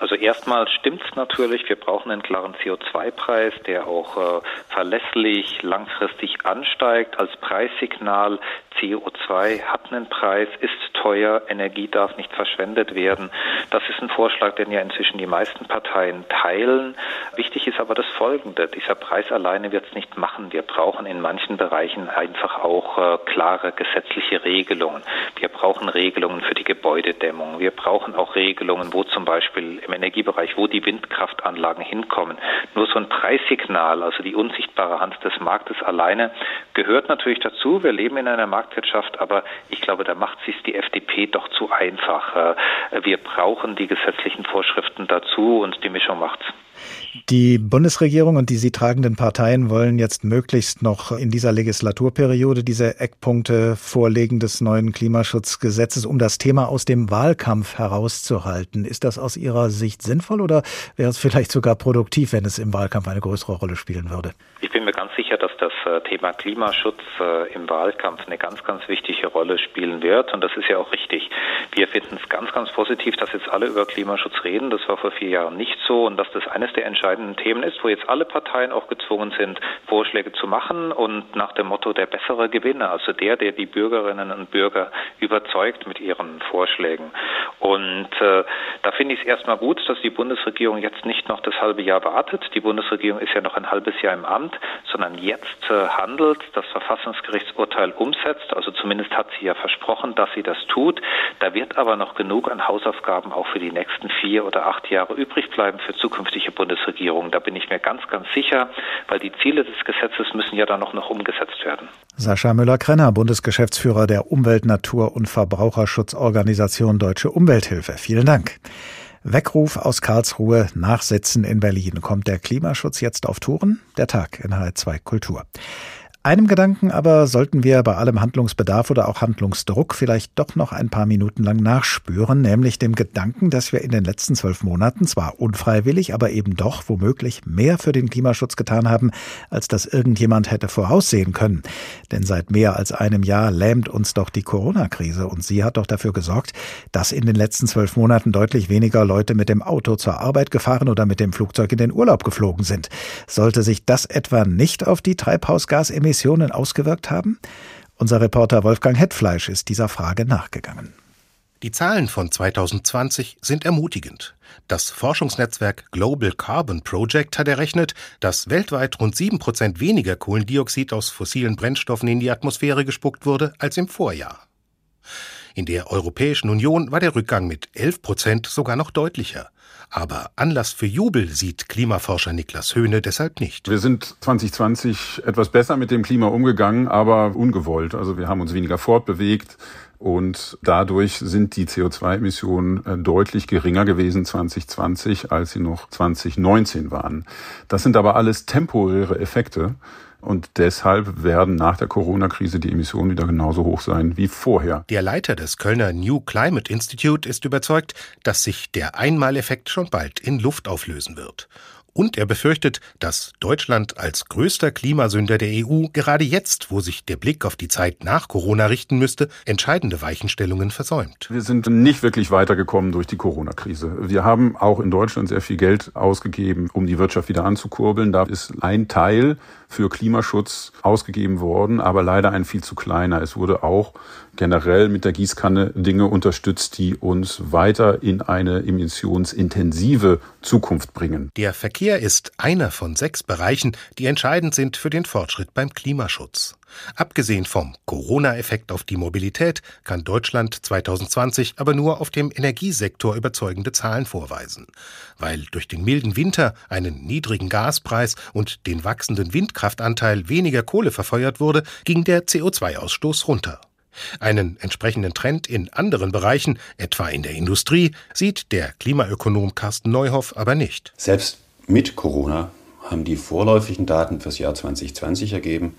[SPEAKER 19] Also erstmal stimmt es natürlich, wir brauchen einen klaren CO2-Preis, der auch äh, verlässlich langfristig ansteigt als Preissignal CO2 hat einen Preis, ist teuer, Energie darf nicht verschwendet werden. Das ist ein Vorschlag, den ja inzwischen die meisten Parteien teilen. Wichtig ist aber das Folgende. Dieser Preis alleine wird es nicht machen. Wir brauchen in manchen Bereichen einfach auch äh, klare gesetzliche Regelungen. Wir brauchen Regelungen für die Gebäudedämmung. Wir brauchen auch Regelungen, wo zum Beispiel im Energiebereich, wo die Windkraftanlagen hinkommen. Nur so ein Preissignal, also die unsichtbare Hand des Marktes alleine, gehört natürlich dazu. Wir leben in einer Markt Marktwirtschaft, aber ich glaube, da macht sich die FDP doch zu einfach. Wir brauchen die gesetzlichen Vorschriften dazu und die Mischung macht's.
[SPEAKER 2] Die Bundesregierung und die sie tragenden Parteien wollen jetzt möglichst noch in dieser Legislaturperiode diese Eckpunkte vorlegen des neuen Klimaschutzgesetzes, um das Thema aus dem Wahlkampf herauszuhalten. Ist das aus Ihrer Sicht sinnvoll oder wäre es vielleicht sogar produktiv, wenn es im Wahlkampf eine größere Rolle spielen würde?
[SPEAKER 19] Ich bin mir ganz sicher, dass das äh, Thema Klimaschutz äh, im Wahlkampf eine ganz, ganz wichtige Rolle spielen wird. Und das ist ja auch richtig. Wir finden es ganz, ganz positiv, dass jetzt alle über Klimaschutz reden. Das war vor vier Jahren nicht so. Und dass das eines der entscheidenden Themen ist, wo jetzt alle Parteien auch gezwungen sind, Vorschläge zu machen und nach dem Motto der bessere Gewinner, also der, der die Bürgerinnen und Bürger überzeugt mit ihren Vorschlägen. Und äh, da finde ich es erstmal gut, dass die Bundesregierung jetzt nicht noch das halbe Jahr wartet. Die Bundesregierung ist ja noch ein halbes Jahr im Amt, sondern jetzt äh, handelt, das Verfassungsgerichtsurteil umsetzt. Also zumindest hat sie ja versprochen, dass sie das tut. Da wird aber noch genug an Hausaufgaben auch für die nächsten vier oder acht Jahre übrig bleiben für zukünftige Bundesregierungen. Da bin ich mir ganz, ganz sicher, weil die Ziele des Gesetzes müssen ja dann auch noch umgesetzt werden.
[SPEAKER 2] Sascha Müller-Krenner, Bundesgeschäftsführer der Umwelt-, Natur- und Verbraucherschutzorganisation Deutsche Umwelthilfe. Vielen Dank. Weckruf aus Karlsruhe, Nachsitzen in Berlin. Kommt der Klimaschutz jetzt auf Touren? Der Tag in H2 Kultur. Einem Gedanken aber sollten wir bei allem Handlungsbedarf oder auch Handlungsdruck vielleicht doch noch ein paar Minuten lang nachspüren, nämlich dem Gedanken, dass wir in den letzten zwölf Monaten zwar unfreiwillig, aber eben doch womöglich mehr für den Klimaschutz getan haben, als das irgendjemand hätte voraussehen können. Denn seit mehr als einem Jahr lähmt uns doch die Corona-Krise und sie hat doch dafür gesorgt, dass in den letzten zwölf Monaten deutlich weniger Leute mit dem Auto zur Arbeit gefahren oder mit dem Flugzeug in den Urlaub geflogen sind. Sollte sich das etwa nicht auf die Treibhausgasemissionen Emissionen ausgewirkt haben? Unser Reporter Wolfgang Hetfleisch ist dieser Frage nachgegangen.
[SPEAKER 20] Die Zahlen von 2020 sind ermutigend. Das Forschungsnetzwerk Global Carbon Project hat errechnet, dass weltweit rund 7 Prozent weniger Kohlendioxid aus fossilen Brennstoffen in die Atmosphäre gespuckt wurde als im Vorjahr. In der Europäischen Union war der Rückgang mit 11 Prozent sogar noch deutlicher. Aber Anlass für Jubel sieht Klimaforscher Niklas Höhne deshalb nicht.
[SPEAKER 21] Wir sind 2020 etwas besser mit dem Klima umgegangen, aber ungewollt. Also wir haben uns weniger fortbewegt. Und dadurch sind die CO2-Emissionen äh, deutlich geringer gewesen 2020, als sie noch 2019 waren. Das sind aber alles temporäre Effekte. Und deshalb werden nach der Corona-Krise die Emissionen wieder genauso hoch sein wie vorher.
[SPEAKER 20] Der Leiter des Kölner New Climate Institute ist überzeugt, dass sich der Einmaleffekt schon bald in Luft auflösen wird. Und er befürchtet, dass Deutschland als größter Klimasünder der EU gerade jetzt, wo sich der Blick auf die Zeit nach Corona richten müsste, entscheidende Weichenstellungen versäumt.
[SPEAKER 21] Wir sind nicht wirklich weitergekommen durch die Corona-Krise. Wir haben auch in Deutschland sehr viel Geld ausgegeben, um die Wirtschaft wieder anzukurbeln. Da ist ein Teil für Klimaschutz ausgegeben worden, aber leider ein viel zu kleiner. Es wurde auch generell mit der Gießkanne Dinge unterstützt, die uns weiter in eine emissionsintensive Zukunft bringen.
[SPEAKER 20] Der Verkehr ist einer von sechs Bereichen, die entscheidend sind für den Fortschritt beim Klimaschutz. Abgesehen vom Corona-Effekt auf die Mobilität kann Deutschland 2020 aber nur auf dem Energiesektor überzeugende Zahlen vorweisen. Weil durch den milden Winter, einen niedrigen Gaspreis und den wachsenden Windkraftanteil weniger Kohle verfeuert wurde, ging der CO2-Ausstoß runter. Einen entsprechenden Trend in anderen Bereichen, etwa in der Industrie, sieht der Klimaökonom Carsten Neuhoff aber nicht.
[SPEAKER 22] Selbst mit Corona haben die vorläufigen Daten fürs Jahr 2020 ergeben,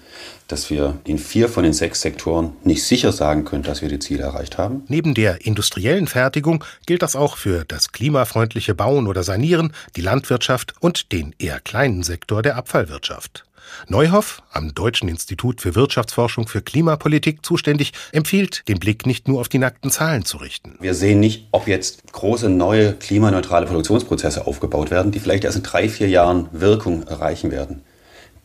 [SPEAKER 22] dass wir in vier von den sechs Sektoren nicht sicher sagen können, dass wir die Ziele erreicht haben.
[SPEAKER 20] Neben der industriellen Fertigung gilt das auch für das klimafreundliche Bauen oder Sanieren, die Landwirtschaft und den eher kleinen Sektor der Abfallwirtschaft. Neuhoff, am Deutschen Institut für Wirtschaftsforschung für Klimapolitik zuständig, empfiehlt, den Blick nicht nur auf die nackten Zahlen zu richten.
[SPEAKER 22] Wir sehen nicht, ob jetzt große neue klimaneutrale Produktionsprozesse aufgebaut werden, die vielleicht erst in drei, vier Jahren Wirkung erreichen werden.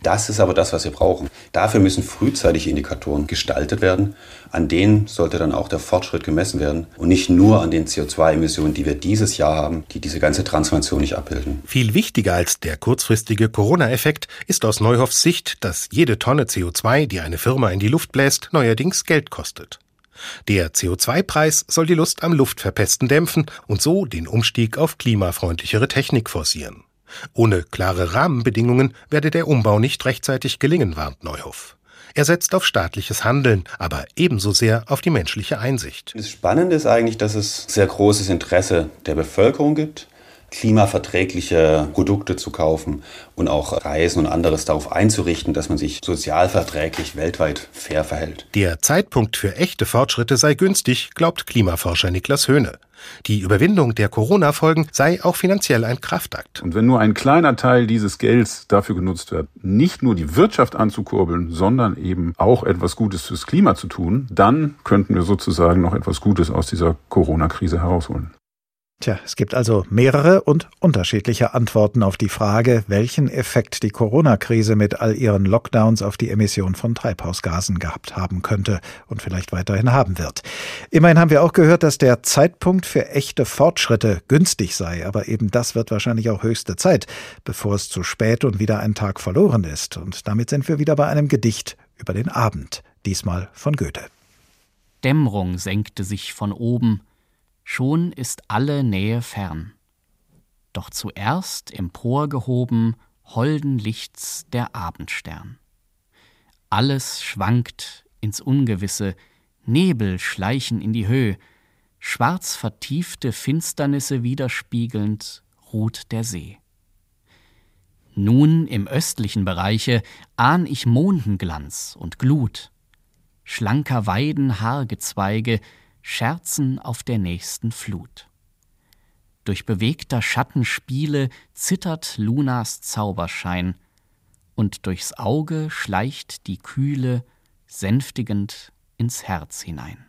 [SPEAKER 22] Das ist aber das, was wir brauchen. Dafür müssen frühzeitige Indikatoren gestaltet werden. An denen sollte dann auch der Fortschritt gemessen werden und nicht nur an den CO2-Emissionen, die wir dieses Jahr haben, die diese ganze Transformation nicht abbilden.
[SPEAKER 20] Viel wichtiger als der kurzfristige Corona-Effekt ist aus Neuhoffs Sicht, dass jede Tonne CO2, die eine Firma in die Luft bläst, neuerdings Geld kostet. Der CO2-Preis soll die Lust am Luftverpesten dämpfen und so den Umstieg auf klimafreundlichere Technik forcieren. Ohne klare Rahmenbedingungen werde der Umbau nicht rechtzeitig gelingen, warnt Neuhoff. Er setzt auf staatliches Handeln, aber ebenso sehr auf die menschliche Einsicht.
[SPEAKER 22] Das Spannende ist eigentlich, dass es sehr großes Interesse der Bevölkerung gibt, klimaverträgliche Produkte zu kaufen und auch Reisen und anderes darauf einzurichten, dass man sich sozialverträglich weltweit fair verhält.
[SPEAKER 20] Der Zeitpunkt für echte Fortschritte sei günstig, glaubt Klimaforscher Niklas Höhne. Die Überwindung der Corona-Folgen sei auch finanziell ein Kraftakt.
[SPEAKER 21] Und wenn nur ein kleiner Teil dieses Gelds dafür genutzt wird, nicht nur die Wirtschaft anzukurbeln, sondern eben auch etwas Gutes fürs Klima zu tun, dann könnten wir sozusagen noch etwas Gutes aus dieser Corona-Krise herausholen.
[SPEAKER 2] Tja, es gibt also mehrere und unterschiedliche Antworten auf die Frage, welchen Effekt die Corona-Krise mit all ihren Lockdowns auf die Emission von Treibhausgasen gehabt haben könnte und vielleicht weiterhin haben wird. Immerhin haben wir auch gehört, dass der Zeitpunkt für echte Fortschritte günstig sei, aber eben das wird wahrscheinlich auch höchste Zeit, bevor es zu spät und wieder ein Tag verloren ist. Und damit sind wir wieder bei einem Gedicht über den Abend, diesmal von Goethe.
[SPEAKER 14] Dämmerung senkte sich von oben, schon ist alle Nähe fern. Doch zuerst emporgehoben holden Lichts der Abendstern. Alles schwankt ins Ungewisse, Nebel schleichen in die Höhe, schwarz vertiefte Finsternisse widerspiegelnd ruht der See. Nun im östlichen Bereiche ahn ich Mondenglanz und Glut. Schlanker Weiden Haargezweige scherzen auf der nächsten Flut. Durch bewegter Schattenspiele zittert Lunas Zauberschein, und durchs Auge schleicht die Kühle sänftigend ins Herz hinein.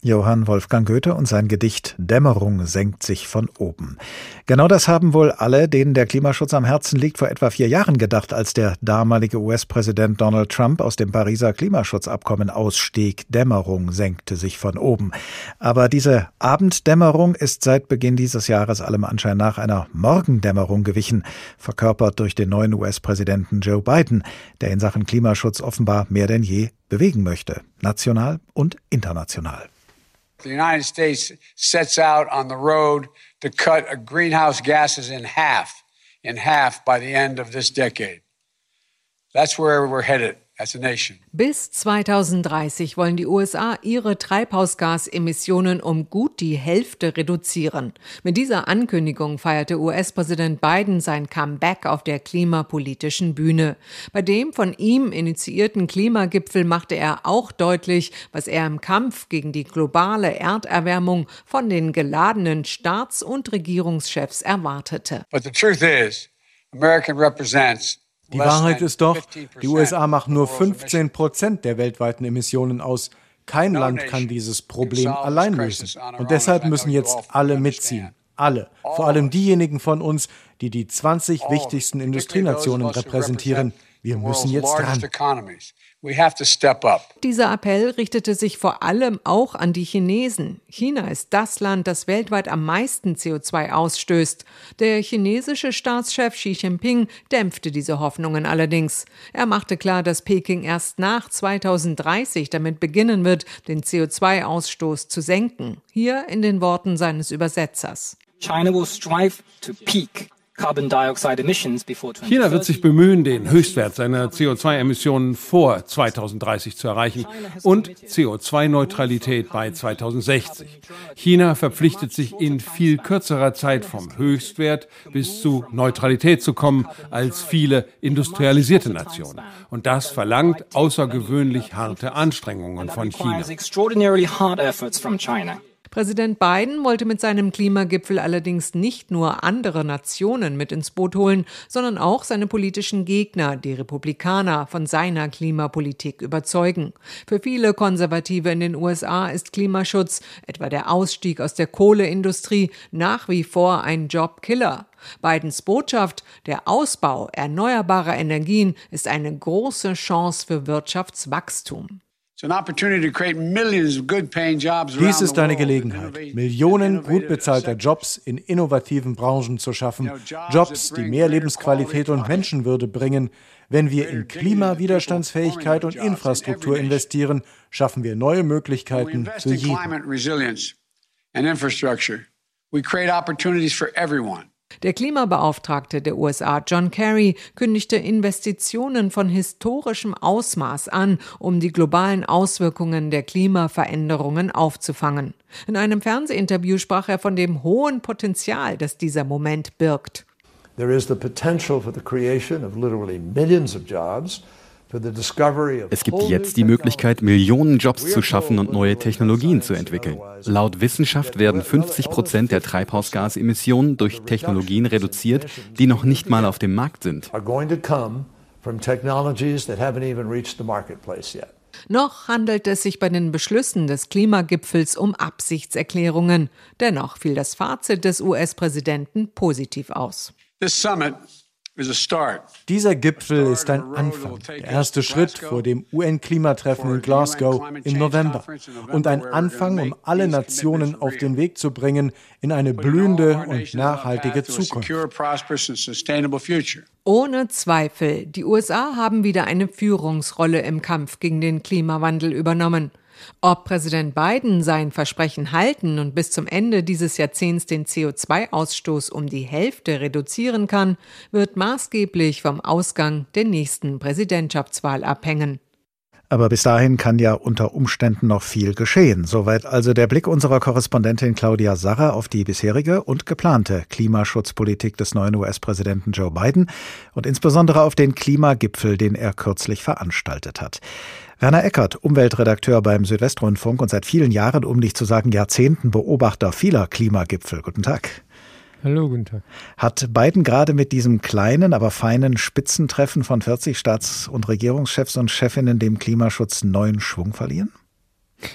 [SPEAKER 2] Johann Wolfgang Goethe und sein Gedicht Dämmerung senkt sich von oben. Genau das haben wohl alle, denen der Klimaschutz am Herzen liegt, vor etwa vier Jahren gedacht, als der damalige US-Präsident Donald Trump aus dem Pariser Klimaschutzabkommen ausstieg. Dämmerung senkte sich von oben. Aber diese Abenddämmerung ist seit Beginn dieses Jahres allem Anschein nach einer Morgendämmerung gewichen, verkörpert durch den neuen US-Präsidenten Joe Biden, der in Sachen Klimaschutz offenbar mehr denn je bewegen möchte, national und international.
[SPEAKER 23] The United States sets out on the road to cut greenhouse gases in half, in half by the end of this decade. That's where we're headed.
[SPEAKER 24] Bis 2030 wollen die USA ihre Treibhausgasemissionen um gut die Hälfte reduzieren. Mit dieser Ankündigung feierte US-Präsident Biden sein Comeback auf der klimapolitischen Bühne. Bei dem von ihm initiierten Klimagipfel machte er auch deutlich, was er im Kampf gegen die globale Erderwärmung von den geladenen Staats- und Regierungschefs erwartete.
[SPEAKER 23] But the truth is, American represents
[SPEAKER 25] die Wahrheit ist doch, die USA machen nur 15 Prozent der weltweiten Emissionen aus. Kein Land kann dieses Problem allein lösen. Und deshalb müssen jetzt alle mitziehen. Alle. Vor allem diejenigen von uns, die die 20 wichtigsten Industrienationen repräsentieren. Wir müssen jetzt dran.
[SPEAKER 24] Dieser Appell richtete sich vor allem auch an die Chinesen. China ist das Land, das weltweit am meisten CO2 ausstößt. Der chinesische Staatschef Xi Jinping dämpfte diese Hoffnungen allerdings. Er machte klar, dass Peking erst nach 2030 damit beginnen wird, den CO2-Ausstoß zu senken. Hier in den Worten seines Übersetzers.
[SPEAKER 26] China will strive to peak
[SPEAKER 27] China wird sich bemühen, den Höchstwert seiner CO2-Emissionen vor 2030 zu erreichen und CO2-Neutralität bei 2060. China verpflichtet sich in viel kürzerer Zeit vom Höchstwert bis zu Neutralität zu kommen als viele industrialisierte Nationen. Und das verlangt außergewöhnlich harte Anstrengungen von China.
[SPEAKER 24] Präsident Biden wollte mit seinem Klimagipfel allerdings nicht nur andere Nationen mit ins Boot holen, sondern auch seine politischen Gegner, die Republikaner, von seiner Klimapolitik überzeugen. Für viele Konservative in den USA ist Klimaschutz, etwa der Ausstieg aus der Kohleindustrie, nach wie vor ein Jobkiller. Bidens Botschaft, der Ausbau erneuerbarer Energien, ist eine große Chance für Wirtschaftswachstum.
[SPEAKER 25] Dies ist eine Gelegenheit, Millionen gut bezahlter Jobs in innovativen Branchen zu schaffen, Jobs, die mehr Lebensqualität und Menschenwürde bringen. Wenn wir in Klimawiderstandsfähigkeit und Infrastruktur investieren, schaffen wir neue Möglichkeiten für jeden.
[SPEAKER 24] Der Klimabeauftragte der USA, John Kerry, kündigte Investitionen von historischem Ausmaß an, um die globalen Auswirkungen der Klimaveränderungen aufzufangen. In einem Fernsehinterview sprach er von dem hohen Potenzial, das dieser Moment birgt.
[SPEAKER 28] There is the potential for the creation of literally millions of jobs.
[SPEAKER 29] Es gibt jetzt die Möglichkeit, Millionen Jobs zu schaffen und neue Technologien zu entwickeln. Laut Wissenschaft werden 50 Prozent der Treibhausgasemissionen durch Technologien reduziert, die noch nicht mal auf dem Markt sind.
[SPEAKER 24] Noch handelt es sich bei den Beschlüssen des Klimagipfels um Absichtserklärungen. Dennoch fiel das Fazit des US-Präsidenten positiv aus.
[SPEAKER 23] This summit
[SPEAKER 25] dieser Gipfel ist ein Anfang, der erste Schritt vor dem UN-Klimatreffen in Glasgow im November und ein Anfang, um alle Nationen auf den Weg zu bringen in eine blühende und nachhaltige Zukunft.
[SPEAKER 24] Ohne Zweifel, die USA haben wieder eine Führungsrolle im Kampf gegen den Klimawandel übernommen. Ob Präsident Biden sein Versprechen halten und bis zum Ende dieses Jahrzehnts den CO2-Ausstoß um die Hälfte reduzieren kann, wird maßgeblich vom Ausgang der nächsten Präsidentschaftswahl abhängen.
[SPEAKER 2] Aber bis dahin kann ja unter Umständen noch viel geschehen. Soweit also der Blick unserer Korrespondentin Claudia Sarra auf die bisherige und geplante Klimaschutzpolitik des neuen US-Präsidenten Joe Biden und insbesondere auf den Klimagipfel, den er kürzlich veranstaltet hat. Werner Eckert, Umweltredakteur beim Südwestrundfunk und seit vielen Jahren, um nicht zu sagen Jahrzehnten, Beobachter vieler Klimagipfel. Guten Tag.
[SPEAKER 30] Hallo, guten Tag.
[SPEAKER 2] Hat Biden gerade mit diesem kleinen, aber feinen Spitzentreffen von 40 Staats- und Regierungschefs und Chefinnen dem Klimaschutz neuen Schwung verliehen?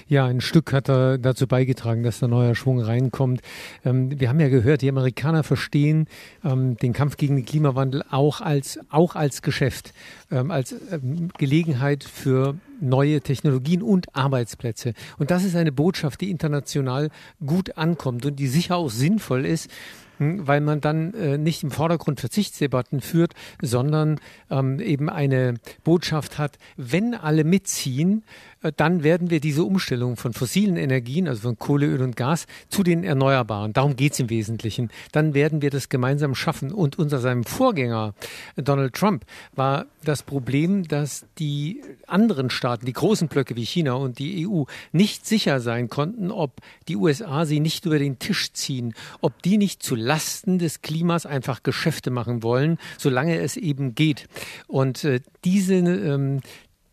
[SPEAKER 30] Ja, ein Stück hat er dazu beigetragen, dass da neuer Schwung reinkommt. Ähm, wir haben ja gehört, die Amerikaner verstehen ähm, den Kampf gegen den Klimawandel auch als, auch als Geschäft, ähm, als ähm, Gelegenheit für neue Technologien und Arbeitsplätze. Und das ist eine Botschaft, die international gut ankommt und die sicher auch sinnvoll ist, hm, weil man dann äh, nicht im Vordergrund Verzichtsdebatten führt, sondern ähm, eben eine Botschaft hat, wenn alle mitziehen, dann werden wir diese Umstellung von fossilen Energien, also von Kohle, Öl und Gas, zu den Erneuerbaren, darum geht es im Wesentlichen, dann werden wir das gemeinsam schaffen. Und unter seinem Vorgänger Donald Trump war das Problem, dass die anderen Staaten, die großen Blöcke wie China und die EU, nicht sicher sein konnten, ob die USA sie nicht über den Tisch ziehen, ob die nicht zu Lasten des Klimas einfach Geschäfte machen wollen, solange es eben geht. Und äh, diese ähm,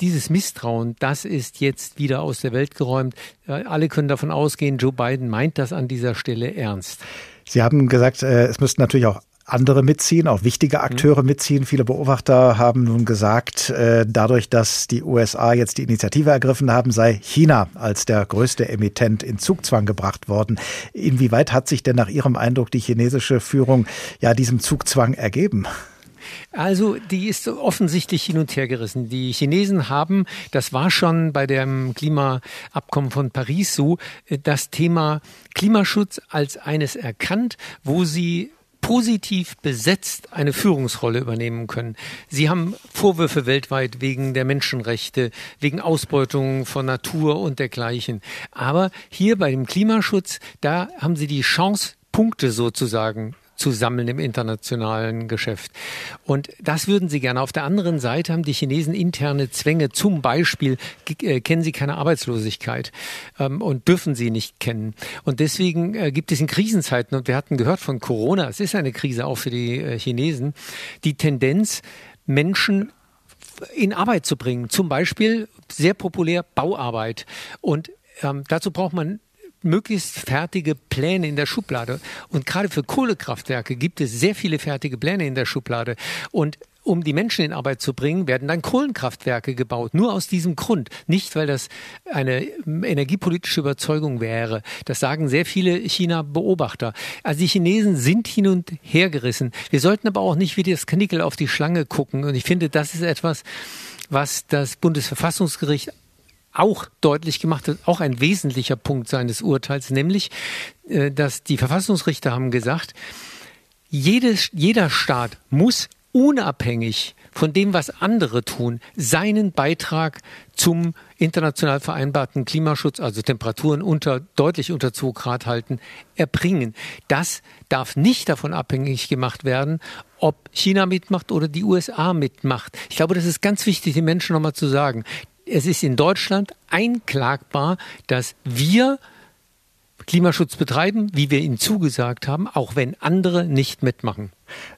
[SPEAKER 30] dieses Misstrauen, das ist jetzt wieder aus der Welt geräumt. Alle können davon ausgehen, Joe Biden meint das an dieser Stelle ernst.
[SPEAKER 2] Sie haben gesagt, äh, es müssten natürlich auch andere mitziehen, auch wichtige mhm. Akteure mitziehen. Viele Beobachter haben nun gesagt, äh, dadurch, dass die USA jetzt die Initiative ergriffen haben, sei China als der größte Emittent in Zugzwang gebracht worden. Inwieweit hat sich denn nach Ihrem Eindruck die chinesische Führung ja diesem Zugzwang ergeben?
[SPEAKER 30] Also die ist offensichtlich hin und her gerissen. Die Chinesen haben, das war schon bei dem Klimaabkommen von Paris so, äh, das Thema Klimaschutz als eines erkannt, wo sie positiv besetzt eine Führungsrolle übernehmen können. Sie haben Vorwürfe weltweit wegen der Menschenrechte, wegen Ausbeutung von Natur und dergleichen. Aber hier bei dem Klimaschutz, da haben Sie die Chance, Punkte sozusagen zu sammeln im internationalen Geschäft. Und das würden sie gerne. Auf der anderen Seite haben die Chinesen interne Zwänge. Zum Beispiel äh, kennen sie keine Arbeitslosigkeit ähm, und dürfen sie nicht kennen. Und deswegen äh, gibt es in Krisenzeiten, und wir hatten gehört von Corona, es ist eine Krise auch für die äh, Chinesen, die Tendenz, Menschen in Arbeit zu bringen. Zum Beispiel sehr populär Bauarbeit. Und ähm, dazu braucht man möglichst fertige Pläne in der Schublade. Und gerade für Kohlekraftwerke gibt es sehr viele fertige Pläne in der Schublade. Und um die Menschen in Arbeit zu bringen, werden dann Kohlenkraftwerke gebaut. Nur aus diesem Grund. Nicht, weil das eine energiepolitische Überzeugung wäre. Das sagen sehr viele China-Beobachter. Also die Chinesen sind hin und her gerissen. Wir sollten aber auch nicht wie das Knickel auf die Schlange gucken. Und ich finde, das ist etwas, was das Bundesverfassungsgericht auch deutlich gemacht hat, auch ein wesentlicher Punkt seines Urteils, nämlich, äh, dass die Verfassungsrichter haben gesagt, jedes, jeder Staat muss unabhängig von dem, was andere tun, seinen Beitrag zum international vereinbarten Klimaschutz, also Temperaturen unter, deutlich unter 2 Grad halten, erbringen. Das darf nicht davon abhängig gemacht werden, ob China mitmacht oder die USA mitmacht. Ich glaube, das ist ganz wichtig, den Menschen nochmal zu sagen es ist in Deutschland einklagbar, dass wir Klimaschutz betreiben, wie wir ihn zugesagt haben, auch wenn andere nicht mitmachen.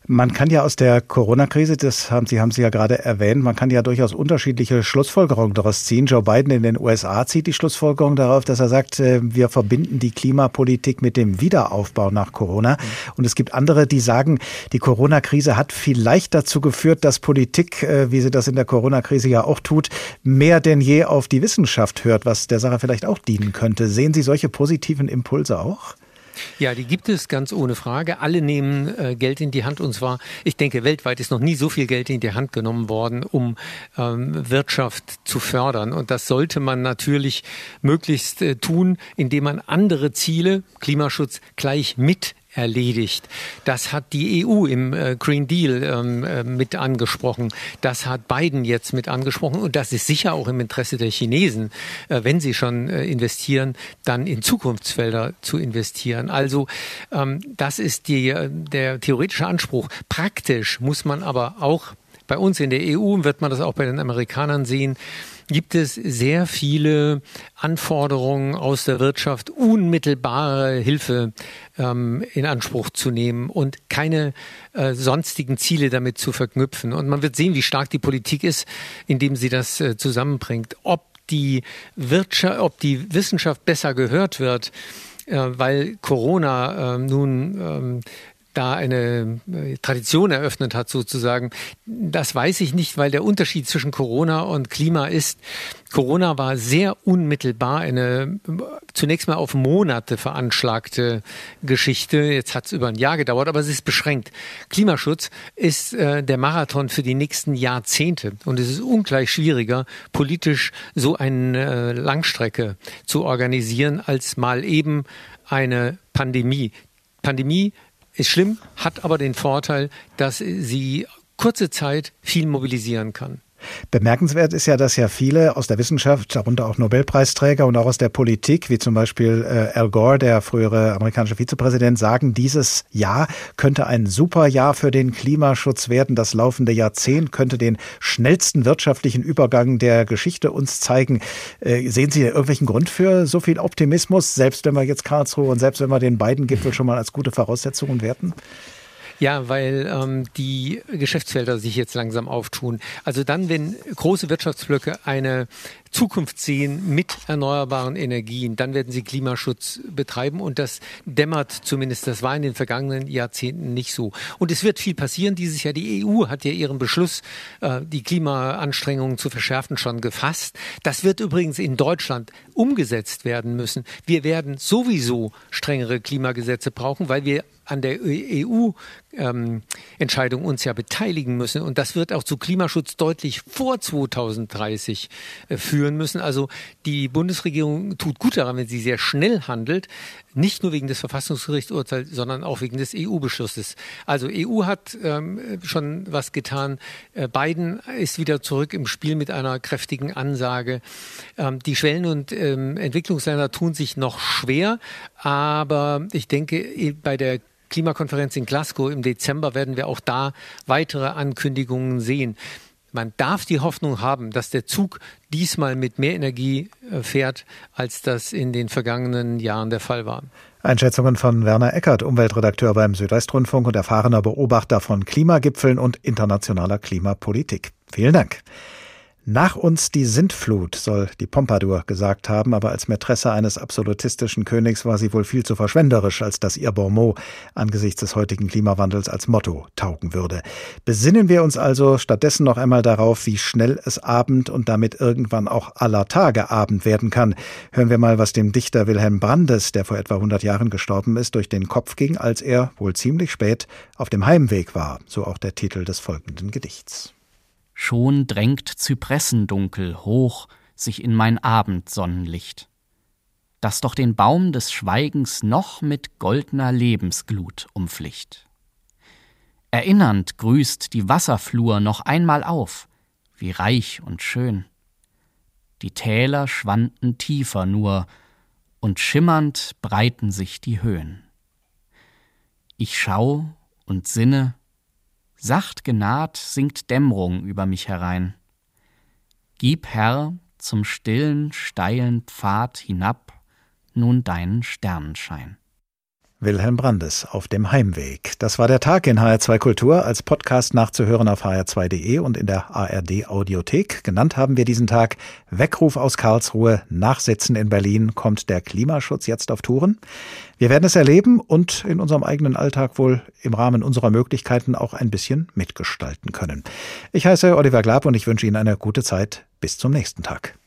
[SPEAKER 2] Man kann ja aus der Corona-Krise, das haben Sie, haben Sie ja gerade erwähnt, man kann ja durchaus unterschiedliche Schlussfolgerungen daraus ziehen. Joe Biden in den USA zieht die Schlussfolgerung darauf, dass er sagt, äh, wir verbinden die Klimapolitik mit dem Wiederaufbau nach Corona. Und es gibt andere, die sagen, die Corona-Krise hat vielleicht dazu geführt, dass Politik, äh, wie sie das in der Corona-Krise ja auch tut, mehr denn je auf die Wissenschaft hört, was der Sache vielleicht auch dienen könnte. Sehen Sie solche positiven Impulse auch?
[SPEAKER 30] Ja, die gibt es ganz ohne Frage. Alle nehmen äh, Geld in die Hand und zwar, ich denke, weltweit ist noch nie so viel Geld in die Hand genommen worden, um ähm, Wirtschaft zu fördern. Und das sollte man natürlich möglichst äh, tun, indem man andere Ziele, Klimaschutz, gleich mit erledigt. Das hat die EU im äh, Green Deal ähm, äh, mit angesprochen. Das hat Biden jetzt mit angesprochen. Und das ist sicher auch im Interesse der Chinesen, äh, wenn sie schon investieren, dann in Zukunftsfelder zu investieren. Also ähm, das ist die, der theoretische Anspruch. Praktisch muss man aber auch bei uns in der EU wird man das auch bei den Amerikanern sehen, gibt es sehr viele Anforderungen aus der Wirtschaft, unmittelbare Hilfe ähm, in Anspruch zu nehmen und keine äh, sonstigen Ziele damit zu verknüpfen. Und man wird sehen, wie stark die Politik ist, indem sie das äh, zusammenbringt. Ob die Wirtschaft, ob die Wissenschaft besser gehört wird, äh, weil Corona äh, nun ähm, da eine äh, Tradition eröffnet hat sozusagen. Das weiß ich nicht, weil der Unterschied zwischen Corona und Klima ist, Corona war sehr unmittelbar eine zunächst mal auf Monate veranschlagte Geschichte. Jetzt hat es über ein Jahr gedauert, aber es ist beschränkt. Klimaschutz ist äh, der Marathon für die nächsten Jahrzehnte und es ist ungleich schwieriger, politisch so eine äh, Langstrecke zu organisieren, als mal eben eine Pandemie. Pandemie ist schlimm, hat aber den Vorteil, dass sie kurze Zeit viel mobilisieren kann.
[SPEAKER 2] Bemerkenswert ist ja, dass ja viele aus der Wissenschaft, darunter auch Nobelpreisträger und auch aus der Politik, wie zum Beispiel äh, Al Gore, der frühere amerikanische Vizepräsident, sagen, dieses Jahr könnte ein super Jahr für den Klimaschutz werden. Das laufende Jahrzehnt könnte den schnellsten wirtschaftlichen Übergang der Geschichte uns zeigen. Äh, sehen Sie irgendwelchen Grund für so viel Optimismus, selbst wenn wir jetzt Karlsruhe und selbst wenn wir den beiden Gipfel schon mal als gute Voraussetzungen werten?
[SPEAKER 30] Ja, weil ähm, die Geschäftsfelder sich jetzt langsam auftun. Also dann, wenn große Wirtschaftsblöcke eine Zukunft sehen mit erneuerbaren Energien, dann werden sie Klimaschutz betreiben und das dämmert zumindest, das war in den vergangenen Jahrzehnten nicht so. Und es wird viel passieren dieses Jahr. Die EU hat ja ihren Beschluss, äh, die Klimaanstrengungen zu verschärfen, schon gefasst. Das wird übrigens in Deutschland umgesetzt werden müssen. Wir werden sowieso strengere Klimagesetze brauchen, weil wir an der EU-Entscheidung ähm, uns ja beteiligen müssen. Und das wird auch zu Klimaschutz deutlich vor 2030 äh, führen müssen. Also die Bundesregierung tut gut daran, wenn sie sehr schnell handelt, nicht nur wegen des Verfassungsgerichtsurteils, sondern auch wegen des EU-Beschlusses. Also EU hat ähm, schon was getan. Äh, Biden ist wieder zurück im Spiel mit einer kräftigen Ansage. Ähm, die Schwellen- und ähm, Entwicklungsländer tun sich noch schwer, aber ich denke, bei der Klimakonferenz in Glasgow im Dezember werden wir auch da weitere Ankündigungen sehen. Man darf die Hoffnung haben, dass der Zug diesmal mit mehr Energie äh, fährt, als das in den vergangenen Jahren der Fall war.
[SPEAKER 2] Einschätzungen von Werner Eckert, Umweltredakteur beim Südwestrundfunk und erfahrener Beobachter von Klimagipfeln und internationaler Klimapolitik. Vielen Dank. Nach uns die Sintflut, soll die Pompadour gesagt haben, aber als Mätresse eines absolutistischen Königs war sie wohl viel zu verschwenderisch, als dass ihr Bonmot angesichts des heutigen Klimawandels als Motto taugen würde. Besinnen wir uns also stattdessen noch einmal darauf, wie schnell es Abend und damit irgendwann auch aller Tage Abend werden kann. Hören wir mal, was dem Dichter Wilhelm Brandes, der vor etwa 100 Jahren gestorben ist, durch den Kopf ging, als er, wohl ziemlich spät, auf dem Heimweg war. So auch der Titel des folgenden Gedichts.
[SPEAKER 14] Schon drängt Zypressendunkel hoch sich in mein Abendsonnenlicht, das doch den Baum des Schweigens noch mit goldner Lebensglut umflicht. Erinnernd grüßt die Wasserflur noch einmal auf, wie reich und schön. Die Täler schwanden tiefer nur, und schimmernd breiten sich die Höhen. Ich schau und sinne, Sacht genaht sinkt Dämmrung über mich herein. Gib, Herr, zum stillen, steilen Pfad hinab nun deinen Sternenschein.
[SPEAKER 2] Wilhelm Brandes auf dem Heimweg. Das war der Tag in HR2 Kultur als Podcast nachzuhören auf hr2.de und in der ARD Audiothek. Genannt haben wir diesen Tag Weckruf aus Karlsruhe, Nachsitzen in Berlin, kommt der Klimaschutz jetzt auf Touren? Wir werden es erleben und in unserem eigenen Alltag wohl im Rahmen unserer Möglichkeiten auch ein bisschen mitgestalten können. Ich heiße Oliver Glab und ich wünsche Ihnen eine gute Zeit. Bis zum nächsten Tag.